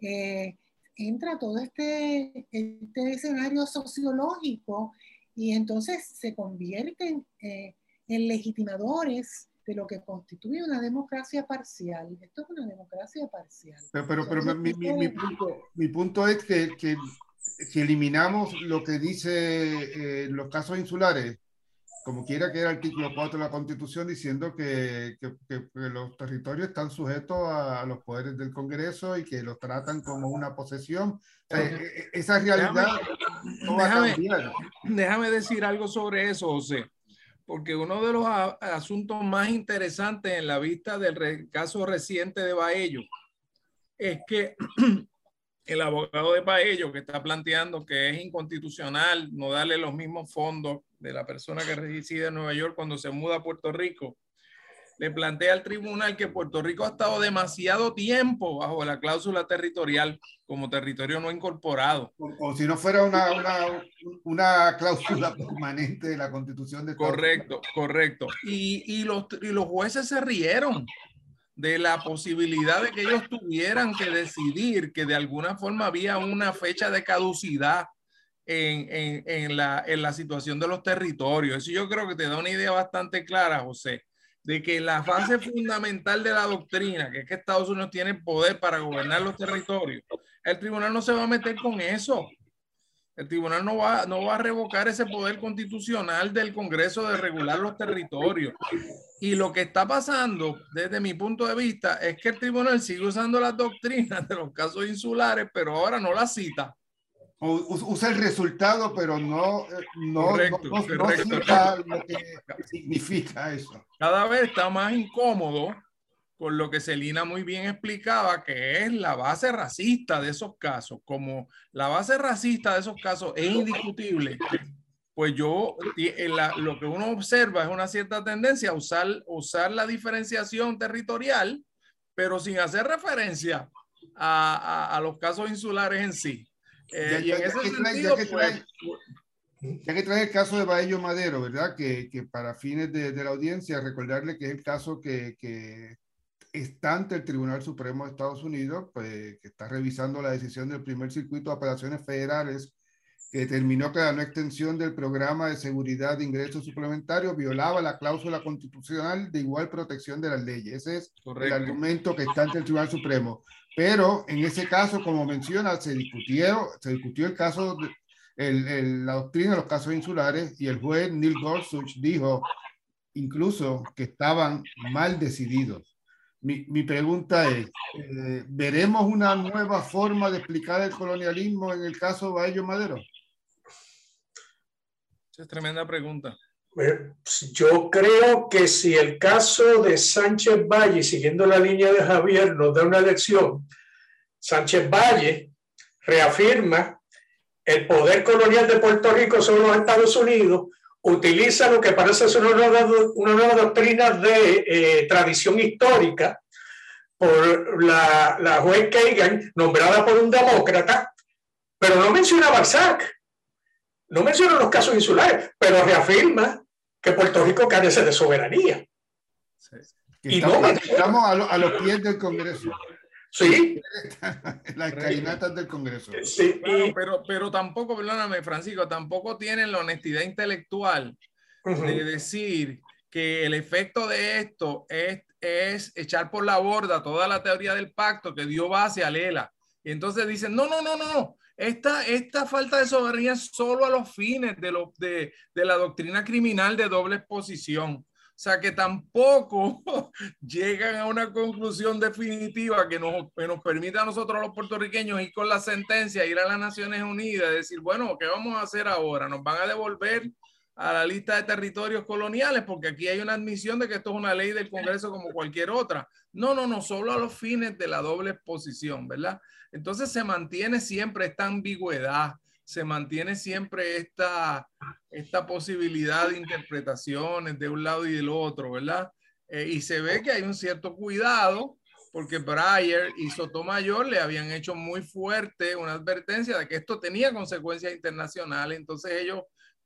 D: Eh, entra todo este, este escenario sociológico y entonces se convierten en legitimadores de lo que constituye una democracia parcial. Esto es una democracia parcial.
A: Pero, pero, mi, mi, punto, mi, punto, es que, que, si eliminamos lo que dice eh, los casos insulares, como quiera que era el artículo 4 de la Constitución, diciendo que, que, los territorios están sujetos a, los poderes del Congreso y que los tratan como una posesión. E, e, esa realidad no va a cambiar.
C: Déjame decir algo sobre eso, José porque uno de los asuntos más interesantes en la vista del caso reciente de Baello es que *clears throat* el abogado de Baello que está planteando que es inconstitucional no darle los mismos fondos de la persona que reside en Nueva York cuando se muda a Puerto Rico, le plantea al tribunal que Puerto Rico ha estado demasiado tiempo bajo la cláusula territorial como territorio no incorporado.
A: O, si no fuera una, una, una, cláusula permanente de la constitución de
C: Correcto, correcto. Y, y, los, y los jueces se rieron de la posibilidad de que ellos tuvieran que decidir que de alguna forma había una fecha de caducidad en, en, en, la, en la situación de los territorios. Eso yo creo que te da una idea bastante clara, José, de que la fase fundamental de la doctrina, que es que Estados Unidos tiene poder para gobernar los territorios, el tribunal no se va a meter con eso. El tribunal no va, no va a revocar ese poder constitucional del Congreso de regular los territorios. Y lo que está pasando, desde mi punto de vista, es que el tribunal sigue usando las doctrinas de los casos insulares, pero ahora no las cita
A: usa el resultado, pero no, eh, no, correcto, no, lo que significa eso.
C: Cada vez está más incómodo con lo que Celina muy bien explicaba, que es la base racista de esos casos. Como la base racista de esos casos es indiscutible, pues yo, lo que uno observa es una cierta tendencia a usar, usar la diferenciación territorial, pero sin hacer referencia a, a, a los casos insulares en sí.
A: Eh, ya, que trae, ya, que trae, el caso de Baello Madero, ¿verdad? Que, que para fines de, de, la audiencia, recordarle que es el caso que, que, está ante el Tribunal Supremo de Estados Unidos, pues, que está revisando la decisión del primer circuito de apelaciones federales que determinó que la no extensión del programa de seguridad de ingresos suplementarios violaba la cláusula constitucional de igual protección de las leyes. Ese es el argumento que está ante el Tribunal Supremo. Pero en ese caso, como menciona, se discutió, se discutió el caso, la doctrina de los casos insulares y el juez Neil Gorsuch dijo incluso que estaban mal decididos. Mi, mi pregunta es, eh, ¿veremos una nueva forma de explicar el colonialismo en el caso Baello Madero?
C: Esa es tremenda pregunta.
B: Yo creo que si el caso de Sánchez Valle, siguiendo la línea de Javier, nos da una lección, Sánchez Valle reafirma el poder colonial de Puerto Rico sobre los Estados Unidos, utiliza lo que parece ser una nueva, una nueva doctrina de eh, tradición histórica por la, la juez Kagan, nombrada por un demócrata, pero no menciona Balzac, no menciona los casos insulares, pero reafirma que Puerto Rico carece de soberanía.
A: Y estamos, no, estamos a, los pies del Congreso.
B: Sí. *laughs*
A: Las cainatas del Congreso.
C: Sí. pero, pero tampoco, perdóname, Francisco, tampoco tienen la honestidad intelectual de decir que el efecto de esto es, es echar por la borda toda la teoría del pacto que dio base a Lela. Y entonces dicen, no, no, no, no, esta, esta falta de soberanía solo a los fines de, lo, de, de la doctrina criminal de doble exposición. O sea que tampoco *laughs* llegan a una conclusión definitiva que nos, que nos permita a nosotros los puertorriqueños ir con la sentencia, ir a las Naciones Unidas, decir, bueno, ¿qué vamos a hacer ahora? ¿Nos van a devolver a la lista de territorios coloniales? Porque aquí hay una admisión de que esto es una ley del Congreso como cualquier otra. No, no, no, solo a los fines de la doble exposición, ¿verdad? Entonces se mantiene siempre esta ambigüedad se mantiene siempre esta, esta posibilidad de interpretaciones de un lado y del otro, ¿verdad? Eh, y se ve que hay un cierto cuidado porque Breyer y Sotomayor le habían hecho muy fuerte una advertencia de que esto tenía consecuencias internacionales, entonces ellos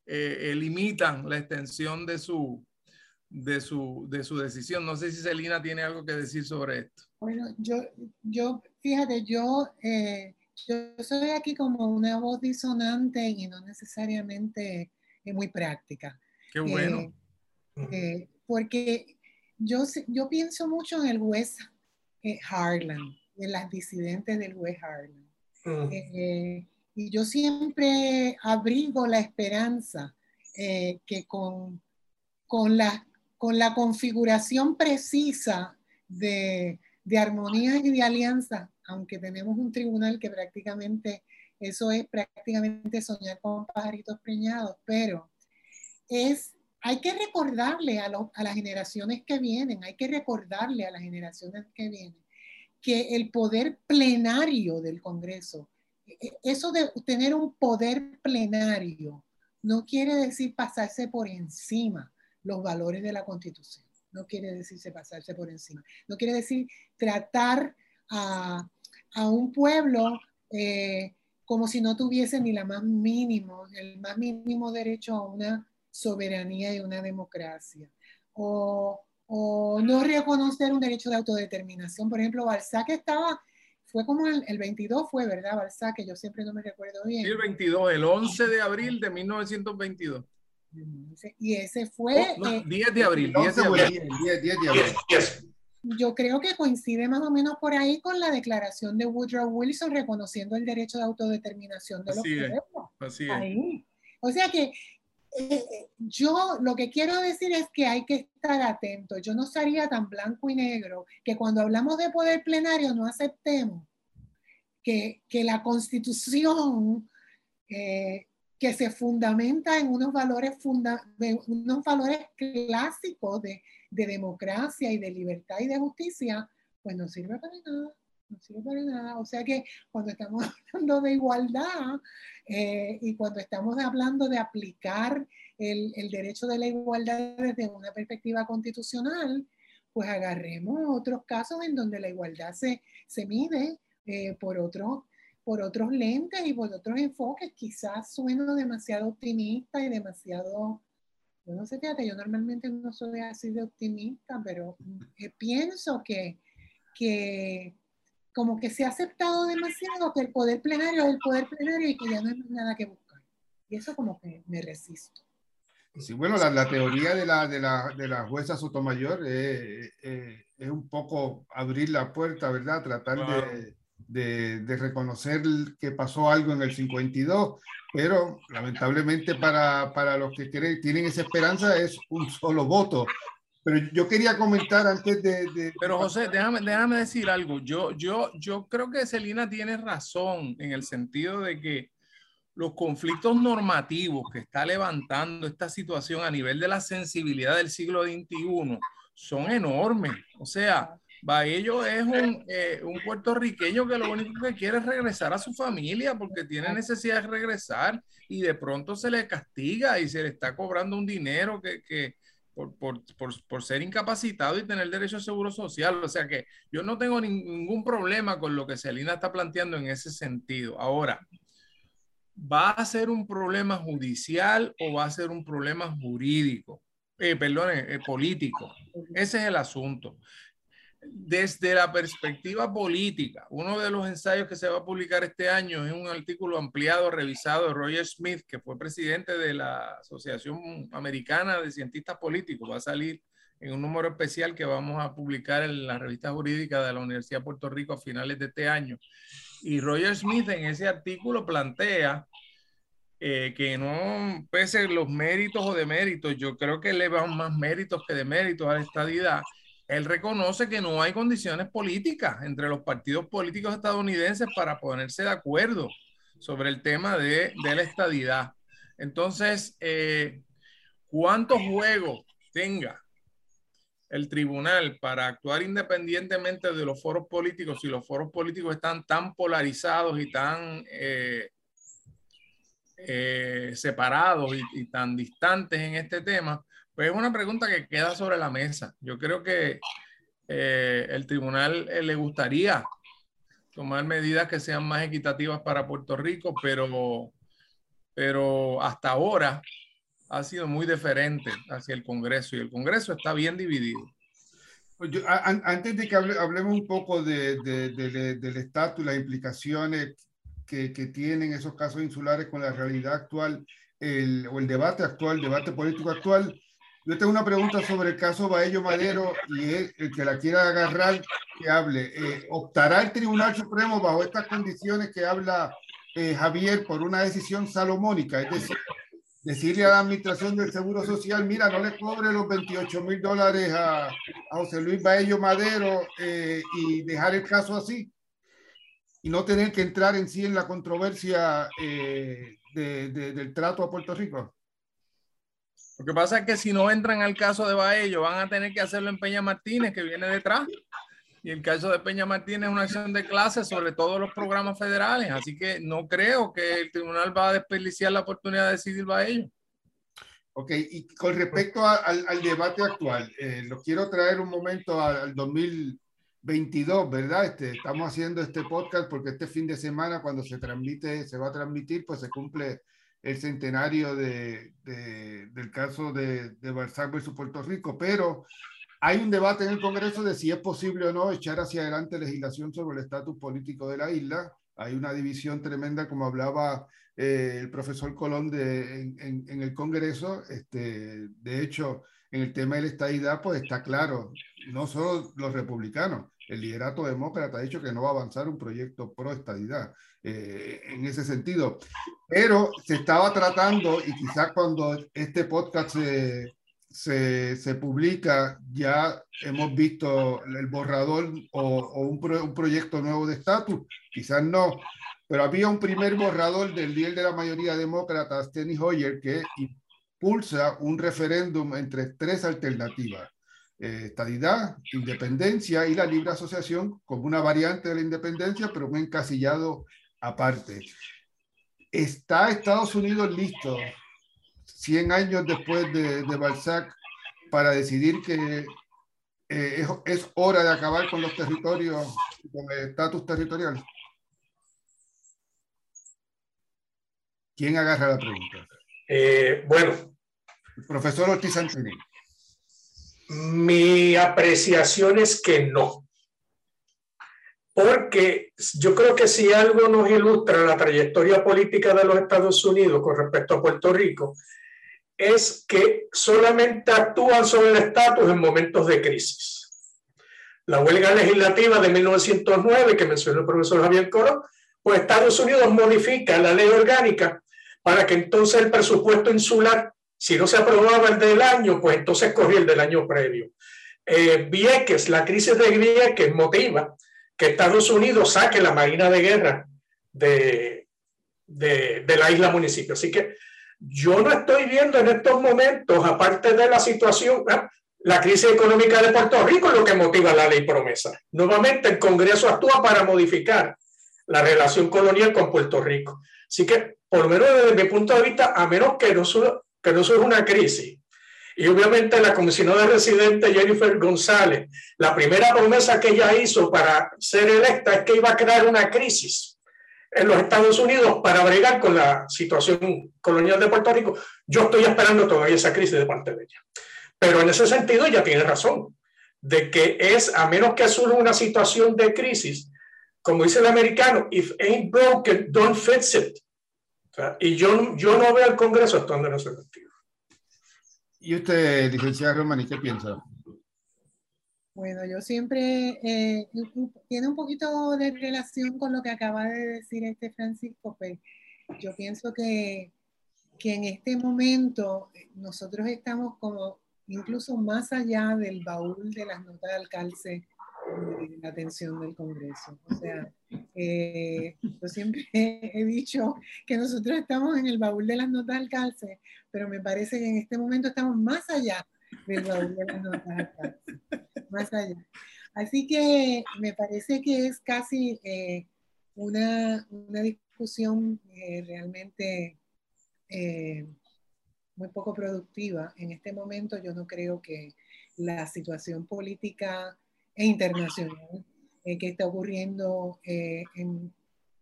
C: eh, limitan la extensión de su, de, su, de su decisión. No sé si Celina tiene algo que decir sobre esto.
D: Bueno, yo, yo fíjate, yo, eh, yo soy aquí como una voz disonante y no necesariamente muy práctica.
C: Qué bueno.
D: porque yo, yo pienso mucho en el juez eh, Harlan, en las disidentes del. Mm. Eh, y yo siempre abrigo la esperanza eh, que con, con, la, con la configuración precisa de, de armonía y de alianza, aunque tenemos un tribunal que prácticamente, eso es prácticamente soñar con pajaritos preñados, pero es hay que recordarle a, las generaciones que vienen, hay que recordarle a las generaciones que vienen que el poder plenario del Congreso, e, e, eso de tener un poder plenario, no quiere decir pasarse por encima los valores de la Constitución, no quiere decirse pasarse por encima, no quiere decir tratar a, un pueblo eh, como si no tuviese ni la más mínimo, el más mínimo derecho a una soberanía y una democracia. O, o, no reconocer un derecho de autodeterminación. Por ejemplo, Balzac estaba, fue como el, el 22 fue, ¿verdad? Balzac, que yo siempre no me recuerdo bien.
C: el 22, el 11 de abril de 1922.
D: Y ese fue...
C: 10 eh, de abril, 10 de abril. 10, de abril.
D: Yo creo que coincide más o menos por ahí con la declaración de Woodrow Wilson reconociendo el derecho de autodeterminación de los pueblos. Así es. Ahí. O sea que eh, yo lo que quiero decir es que hay que estar atento. Yo no sería tan blanco y negro que cuando hablamos de poder plenario no aceptemos que, que la constitución eh, que se fundamenta en unos valores, funda, unos valores clásicos de, de democracia y de libertad y de justicia, pues no sirve para nada no sirve para nada. O sea que cuando estamos *laughs* hablando de igualdad eh, y cuando estamos hablando de aplicar el, el, derecho de la igualdad desde una perspectiva constitucional, pues agarremos otros casos en donde la igualdad se, se mide eh, por, otro, por otros lentes y por otros enfoques. Quizás sueno demasiado optimista y demasiado... Yo no sé, fíjate, yo normalmente no soy así de optimista, pero eh, pienso que, que como que se ha aceptado demasiado que el poder plenario es el poder plenario y que ya no hay nada que buscar. Y eso como que me resisto.
A: Sí, bueno, la, la teoría de la, de, la, de la jueza Sotomayor eh, eh, es un poco abrir la puerta, ¿verdad? Tratar de, de, de, reconocer que pasó algo en el 52, pero lamentablemente para, para los que tienen esa esperanza es un solo voto. Pero yo quería comentar antes de...
C: Pero José, déjame, déjame decir algo. Yo, yo, yo creo que Celina tiene razón en el sentido de que los conflictos normativos que está levantando esta situación a nivel de la sensibilidad del siglo XXI son enormes. O sea, Baello es un, eh, un puertorriqueño que lo único que quiere es regresar a su familia porque tiene necesidad de regresar y de pronto se le castiga y se le está cobrando un dinero que, que por, por, por, por, ser incapacitado y tener derecho a seguro social. O sea que yo no tengo ningún problema con lo que Celina está planteando en ese sentido. Ahora, ¿va a ser un problema judicial o va a ser un problema jurídico? Eh, perdón, eh, político. Ese es el asunto desde la perspectiva política, uno de los ensayos que se va a publicar este año es un artículo ampliado, revisado de Roger Smith, que fue presidente de la Asociación Americana de Cientistas Políticos. Va a salir en un número especial que vamos a publicar en la revista jurídica de la Universidad de Puerto Rico a finales de este año. Y Roger Smith en ese artículo plantea eh, que no pese los méritos o deméritos, yo creo que le van más méritos que deméritos a la estadidad él reconoce que no hay condiciones políticas entre los partidos políticos estadounidenses para ponerse de acuerdo sobre el tema de, la estadidad. Entonces, eh, ¿cuántos tenga el tribunal para actuar independientemente de los foros políticos si los foros políticos están tan polarizados y tan, eh, eh, separados y, tan distantes en este tema, pues es una pregunta que queda sobre la mesa. Yo creo que eh, el tribunal le gustaría tomar medidas que sean más equitativas para Puerto Rico, pero, pero hasta ahora ha sido muy diferente hacia el Congreso y el Congreso está bien dividido.
A: Pues antes de que hablemos un poco de, del estatus, las implicaciones que, que, tienen esos casos insulares con la realidad actual el, o el debate actual, el debate político actual, yo tengo una pregunta sobre el caso Baello Madero y el que la quiera agarrar, que hable. Eh, ¿Optará el Tribunal Supremo bajo estas condiciones que habla eh, Javier por una decisión salomónica? Es decir, decirle a la Administración del Seguro Social, mira, no le cobre los 28 mil dólares a, José Luis Baello Madero eh, y dejar el caso así y no tener que entrar en sí en la controversia del trato a Puerto Rico.
C: Lo que pasa es que si no entran al caso de Baello, van a tener que hacerlo en Peña Martínez, que viene detrás. Y el caso de Peña Martínez es una acción de clase sobre todos los programas federales. Así que no creo que el tribunal va a desperdiciar la oportunidad de decidir Baello.
A: Ok, y con respecto al, debate actual, eh, lo quiero traer un momento al, 2022, ¿verdad? Este, estamos haciendo este podcast porque este fin de semana, cuando se transmite, se va a transmitir, pues se cumple el centenario de, del caso de, de versus Puerto Rico, pero hay un debate en el Congreso de si es posible o no echar hacia adelante legislación sobre el estatus político de la isla. Hay una división tremenda, como hablaba eh, el profesor Colón en, el Congreso. Este, de hecho, en el tema de la estadidad, pues está claro, no solo los republicanos, el liderato demócrata ha dicho que no va a avanzar un proyecto pro estadidad eh, en ese sentido. Pero se estaba tratando, y quizás cuando este podcast se, se, se publica, ya hemos visto el borrador o, un, proyecto nuevo de estatus, quizás no, pero había un primer borrador del líder de la mayoría demócrata, Steny Hoyer, que impulsa un referéndum entre tres alternativas eh, estadidad, independencia y la libre asociación como una variante de la independencia, pero un encasillado aparte. ¿Está Estados Unidos listo 100 años después de, de Balzac para decidir que eh, es, hora de acabar con los territorios, con el estatus territorial? ¿Quién agarra la pregunta?
B: Eh, bueno.
A: El profesor Ortiz Antoni.
B: Mi apreciación es que no. Porque yo creo que si algo nos ilustra la trayectoria política de los Estados Unidos con respecto a Puerto Rico, es que solamente actúan sobre el estatus en momentos de crisis. La huelga legislativa de 1909 que mencionó el profesor Javier Coro, pues Estados Unidos modifica la ley orgánica para que entonces el presupuesto insular si no se aprobaba el del año, pues entonces corría el del año previo. Eh, Vieques, la crisis de Vieques motiva que Estados Unidos saque la Marina de Guerra de, de, de la isla municipio. Así que yo no estoy viendo en estos momentos, aparte de la situación, ¿ah? la crisis económica de Puerto Rico es lo que motiva la ley promesa. Nuevamente, el Congreso actúa para modificar la relación colonial con Puerto Rico. Así que, por lo menos desde mi punto de vista, a menos que no, que no es una crisis. Y obviamente la comisionada residente Jennifer González, la primera promesa que ella hizo para ser electa es que iba a crear una crisis en los Estados Unidos para bregar con la situación colonial de Puerto Rico. Yo estoy esperando todavía esa crisis de parte de ella. Pero en ese sentido ella tiene razón, de que es, a menos que surja una situación de crisis, como dice el americano, if ain't broken, don't fix it y yo, yo no veo al Congreso actuando en ese sentido.
A: ¿Y usted, licenciada Romani, qué piensa?
D: Bueno, yo siempre, eh, tiene un poquito de relación con lo que acaba de decir este Francisco, pues yo pienso que, que en este momento nosotros estamos como incluso más allá del baúl de las notas de alcance la atención del Congreso. O sea, eh, yo siempre *laughs* he dicho que nosotros estamos en el baúl de las notas al calce, pero me parece que en este momento estamos más allá del baúl de las notas al calce, más allá. Así que me parece que es casi eh, una, una, discusión eh, realmente eh, muy poco productiva. En este momento yo no creo que la situación política e internacional que está ocurriendo en,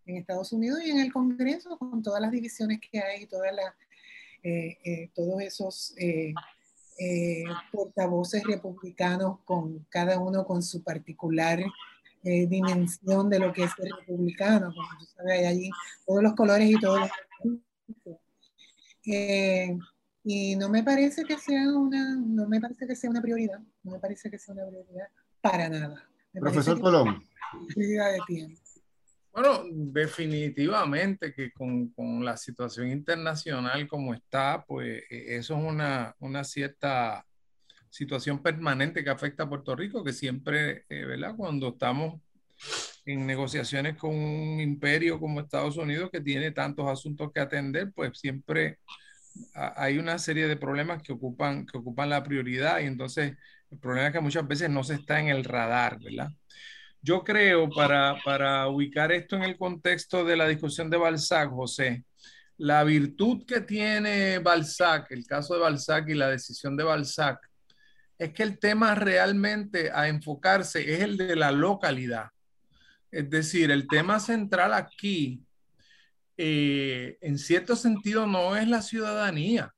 D: en, Estados Unidos y en el Congreso, con todas las divisiones que hay, todas las, todos esos portavoces republicanos, con cada uno con su particular eh, dimensión de lo que es el republicano, como tú sabes, hay allí todos los colores y todos los... Eh, y no me parece que sea una, no me parece que sea una prioridad, no me parece que sea una prioridad para nada.
A: Profesor Colón.
D: Prioridad de tiempo.
C: Bueno, definitivamente que con, con, la situación internacional como está, pues e, eso es una, una cierta situación permanente que afecta a Puerto Rico, que siempre, eh, ¿verdad? Cuando estamos en negociaciones con un imperio como Estados Unidos que tiene tantos asuntos que atender, pues siempre hay una serie de problemas que ocupan, que ocupan la prioridad y entonces el problema es que muchas veces no se está en el radar, ¿verdad? Yo creo, para, para ubicar esto en el contexto de la discusión de Balzac, José, la virtud que tiene Balzac, el caso de Balzac y la decisión de Balzac, es que el tema realmente a enfocarse es el de la localidad. Es decir, el tema central aquí, eh, en cierto sentido, no es la ciudadanía,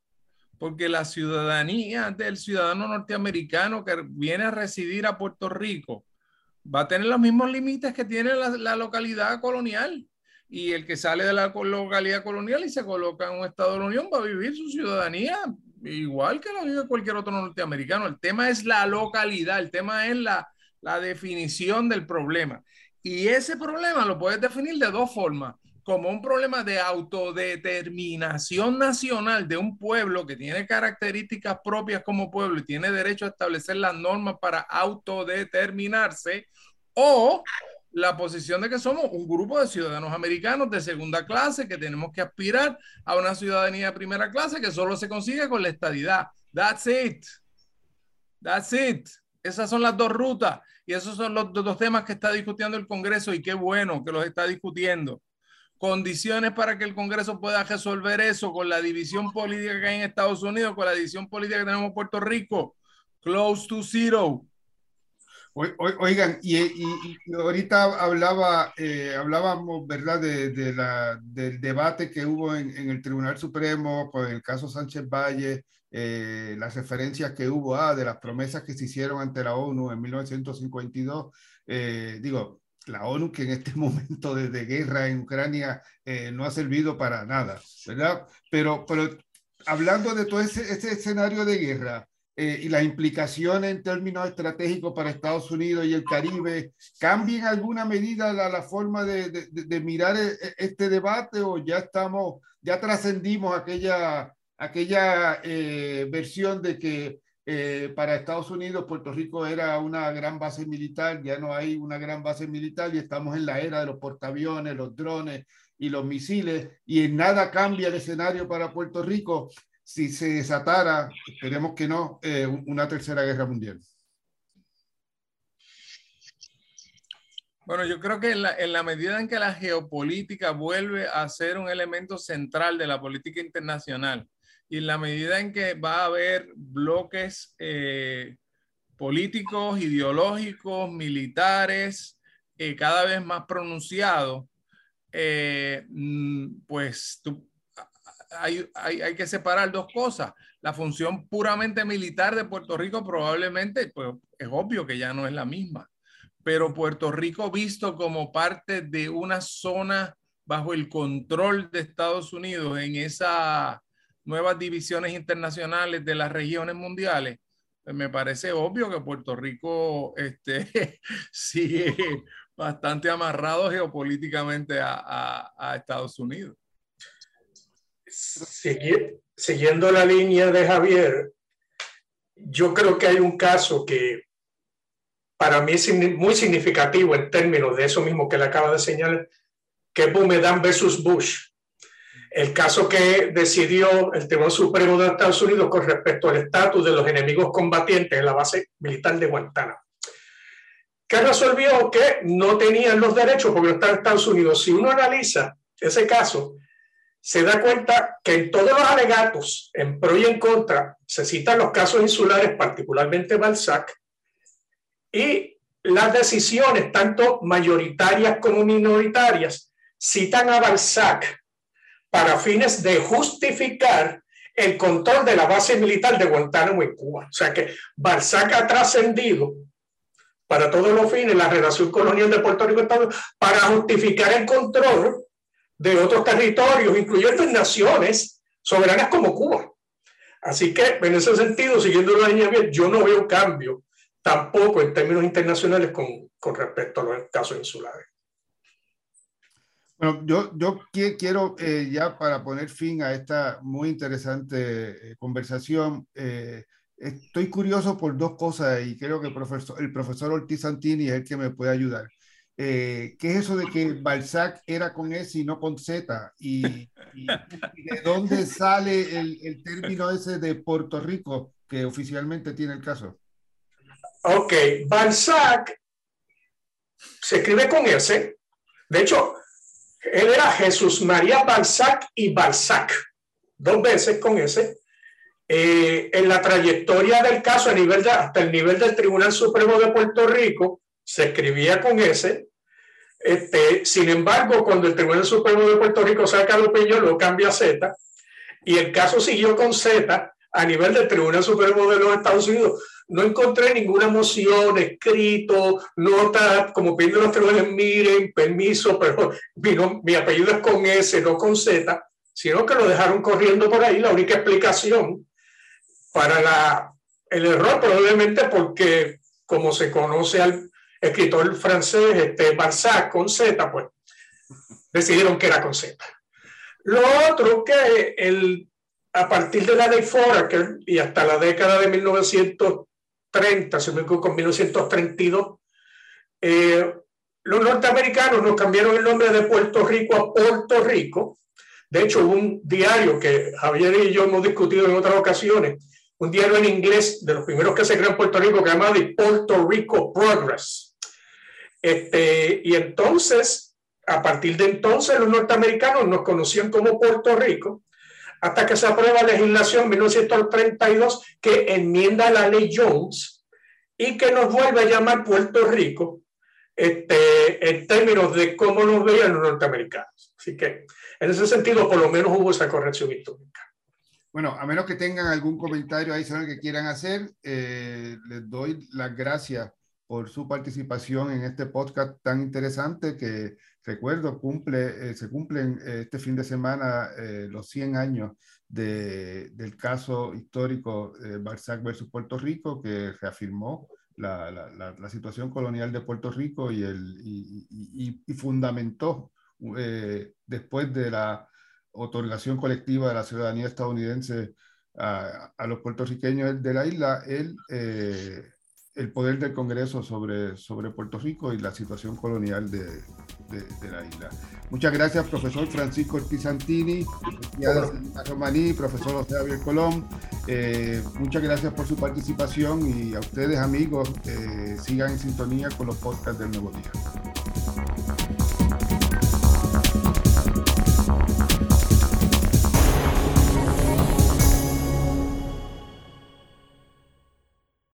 C: porque la ciudadanía del ciudadano norteamericano que viene a residir a Puerto Rico va a tener los mismos límites que tiene la, la localidad colonial. Y el que sale de la localidad colonial y se coloca en un estado de la Unión va a vivir su ciudadanía igual que lo vive cualquier otro norteamericano. El tema es la localidad, el tema es la, la definición del problema. Y ese problema lo puedes definir de dos formas, como un problema de autodeterminación nacional de un pueblo que tiene características propias como pueblo y tiene derecho a establecer las normas para autodeterminarse, o la posición de que somos un grupo de ciudadanos americanos de segunda clase que tenemos que aspirar a una ciudadanía de primera clase que solo se consigue con la estadidad. That's it. That's it. Esas son las dos rutas y esos son los dos temas que está discutiendo el Congreso y qué bueno que los está discutiendo. Condiciones para que el Congreso pueda resolver eso con la división política que hay en Estados Unidos, con la división política que tenemos en Puerto Rico. Close to zero
A: Oigan, y, ahorita hablaba, eh, hablábamos, ¿verdad?, de, la, del debate que hubo en, el Tribunal Supremo con el caso Sánchez Valle, eh, las referencias que hubo ah, de las promesas que se hicieron ante la ONU en 1952. Eh, digo, la ONU que en este *laughs* momento de, guerra en Ucrania no ha servido para nada, ¿verdad? Pero, pero hablando de todo ese, ese escenario de guerra, eh, y las implicaciones en términos estratégicos para Estados Unidos y el Caribe, ¿cambia en alguna medida la, la forma de, de, mirar e, e, este debate o ya estamos, ya trascendimos aquella, aquella eh, versión de que eh, para Estados Unidos Puerto Rico era una gran base militar, ya no hay una gran base militar y estamos en la era de los portaaviones, los drones y los misiles y en nada cambia el escenario para Puerto Rico si se desatara, esperemos que no, eh, una tercera guerra mundial?
C: Bueno, yo creo que en la, en la, medida en que la geopolítica vuelve a ser un elemento central de la política internacional y en la medida en que va a haber bloques eh, políticos, ideológicos, militares, eh, cada vez más pronunciados, mm, pues tú hay, que separar dos cosas. La función puramente militar de Puerto Rico probablemente, pues es obvio que ya no es la misma, pero Puerto Rico visto como parte de una zona bajo el control de Estados Unidos en esas nuevas divisiones internacionales de las regiones mundiales, pues me parece obvio que Puerto Rico este, *laughs* sigue bastante amarrado geopolíticamente a Estados Unidos
B: siguiendo la línea de Javier, yo creo que hay un caso que para mí es muy significativo en términos de eso mismo que le acaba de señalar, que es Bumedán versus Bush. El caso que decidió el Tribunal Supremo de Estados Unidos con respecto al estatus de los enemigos combatientes en la base militar de Guantánamo. Que resolvió que no tenían los derechos porque no están en Estados Unidos. Si uno analiza ese caso, se da cuenta que en todos los alegatos, en pro y en contra, se citan los casos insulares, particularmente Balzac, y las decisiones, tanto mayoritarias como minoritarias, citan a Balzac para fines de justificar el control de la base militar de Guantánamo en Cuba. O sea que Balzac ha trascendido para todos los fines la relación colonial de Puerto Rico para justificar el control de otros territorios, incluyendo naciones soberanas como Cuba. Así que en ese sentido, siguiendo la línea bien, yo no veo cambio tampoco en términos internacionales con respecto a los casos insulares.
A: Bueno, yo, yo quiero eh, ya para poner fin a esta muy interesante eh, conversación, eh, estoy curioso por dos cosas y creo que el profesor, el profesor Ortiz Santini es el que me puede ayudar. Eh, ¿qué es eso de que Balzac era con S y no con Z? ¿Y, de dónde sale el, el, término ese de Puerto Rico que oficialmente tiene el caso?
B: Ok, Balzac se escribe con S. De hecho, él era Jesús María Balzac y Balzac, dos veces con S. Eh, en la trayectoria del caso a nivel de, hasta el nivel del Tribunal Supremo de Puerto Rico, se escribía con S, este, sin embargo, cuando el Tribunal Supremo de Puerto Rico saca lo peño, lo cambia a Z, y el caso siguió con Z a nivel del Tribunal Supremo de los Estados Unidos. No encontré ninguna moción, escrito, nota, como piden los tribunales, miren, permiso, pero *laughs* vino, mi apellido es con S, no con Z, sino que lo dejaron corriendo por ahí. La única explicación para la, el error probablemente porque como se conoce al escritor francés este, Balzac con Z, pues decidieron que era con Z. Lo otro que el, a partir de la ley Foraker y hasta la década de 1930, si me equivoco, con 1932, eh, los norteamericanos nos cambiaron el nombre de Puerto Rico a Puerto Rico. De hecho, un diario que Javier y yo hemos discutido en otras ocasiones, un diario en inglés de los primeros que se creó en Puerto Rico que se llama The Puerto Rico Progress. Este, y entonces, a partir de entonces, los norteamericanos nos conocían como Puerto Rico, hasta que se aprueba la legislación 1932 que enmienda la ley Jones y que nos vuelve a llamar Puerto Rico este, en términos de cómo nos veían los norteamericanos. Así que en ese sentido, por lo menos hubo esa corrección histórica.
A: Bueno, a menos que tengan algún comentario adicional que quieran hacer, eh, les doy las gracias por su participación en este podcast tan interesante que recuerdo cumple, eh, se cumplen eh, este fin de semana eh, los 100 años de, del caso histórico Balzac versus Puerto Rico que reafirmó la, la, situación colonial de Puerto Rico y, el, y, fundamentó después de la otorgación colectiva de la ciudadanía estadounidense a, a los puertorriqueños de la isla, el el poder del Congreso sobre, sobre Puerto Rico y la situación colonial de, de, la isla. Muchas gracias, profesor Francisco Ortiz Romaní, profesor José Javier Colón. Eh, muchas gracias por su participación y a ustedes, amigos, eh, sigan en sintonía con los podcasts del Nuevo Día.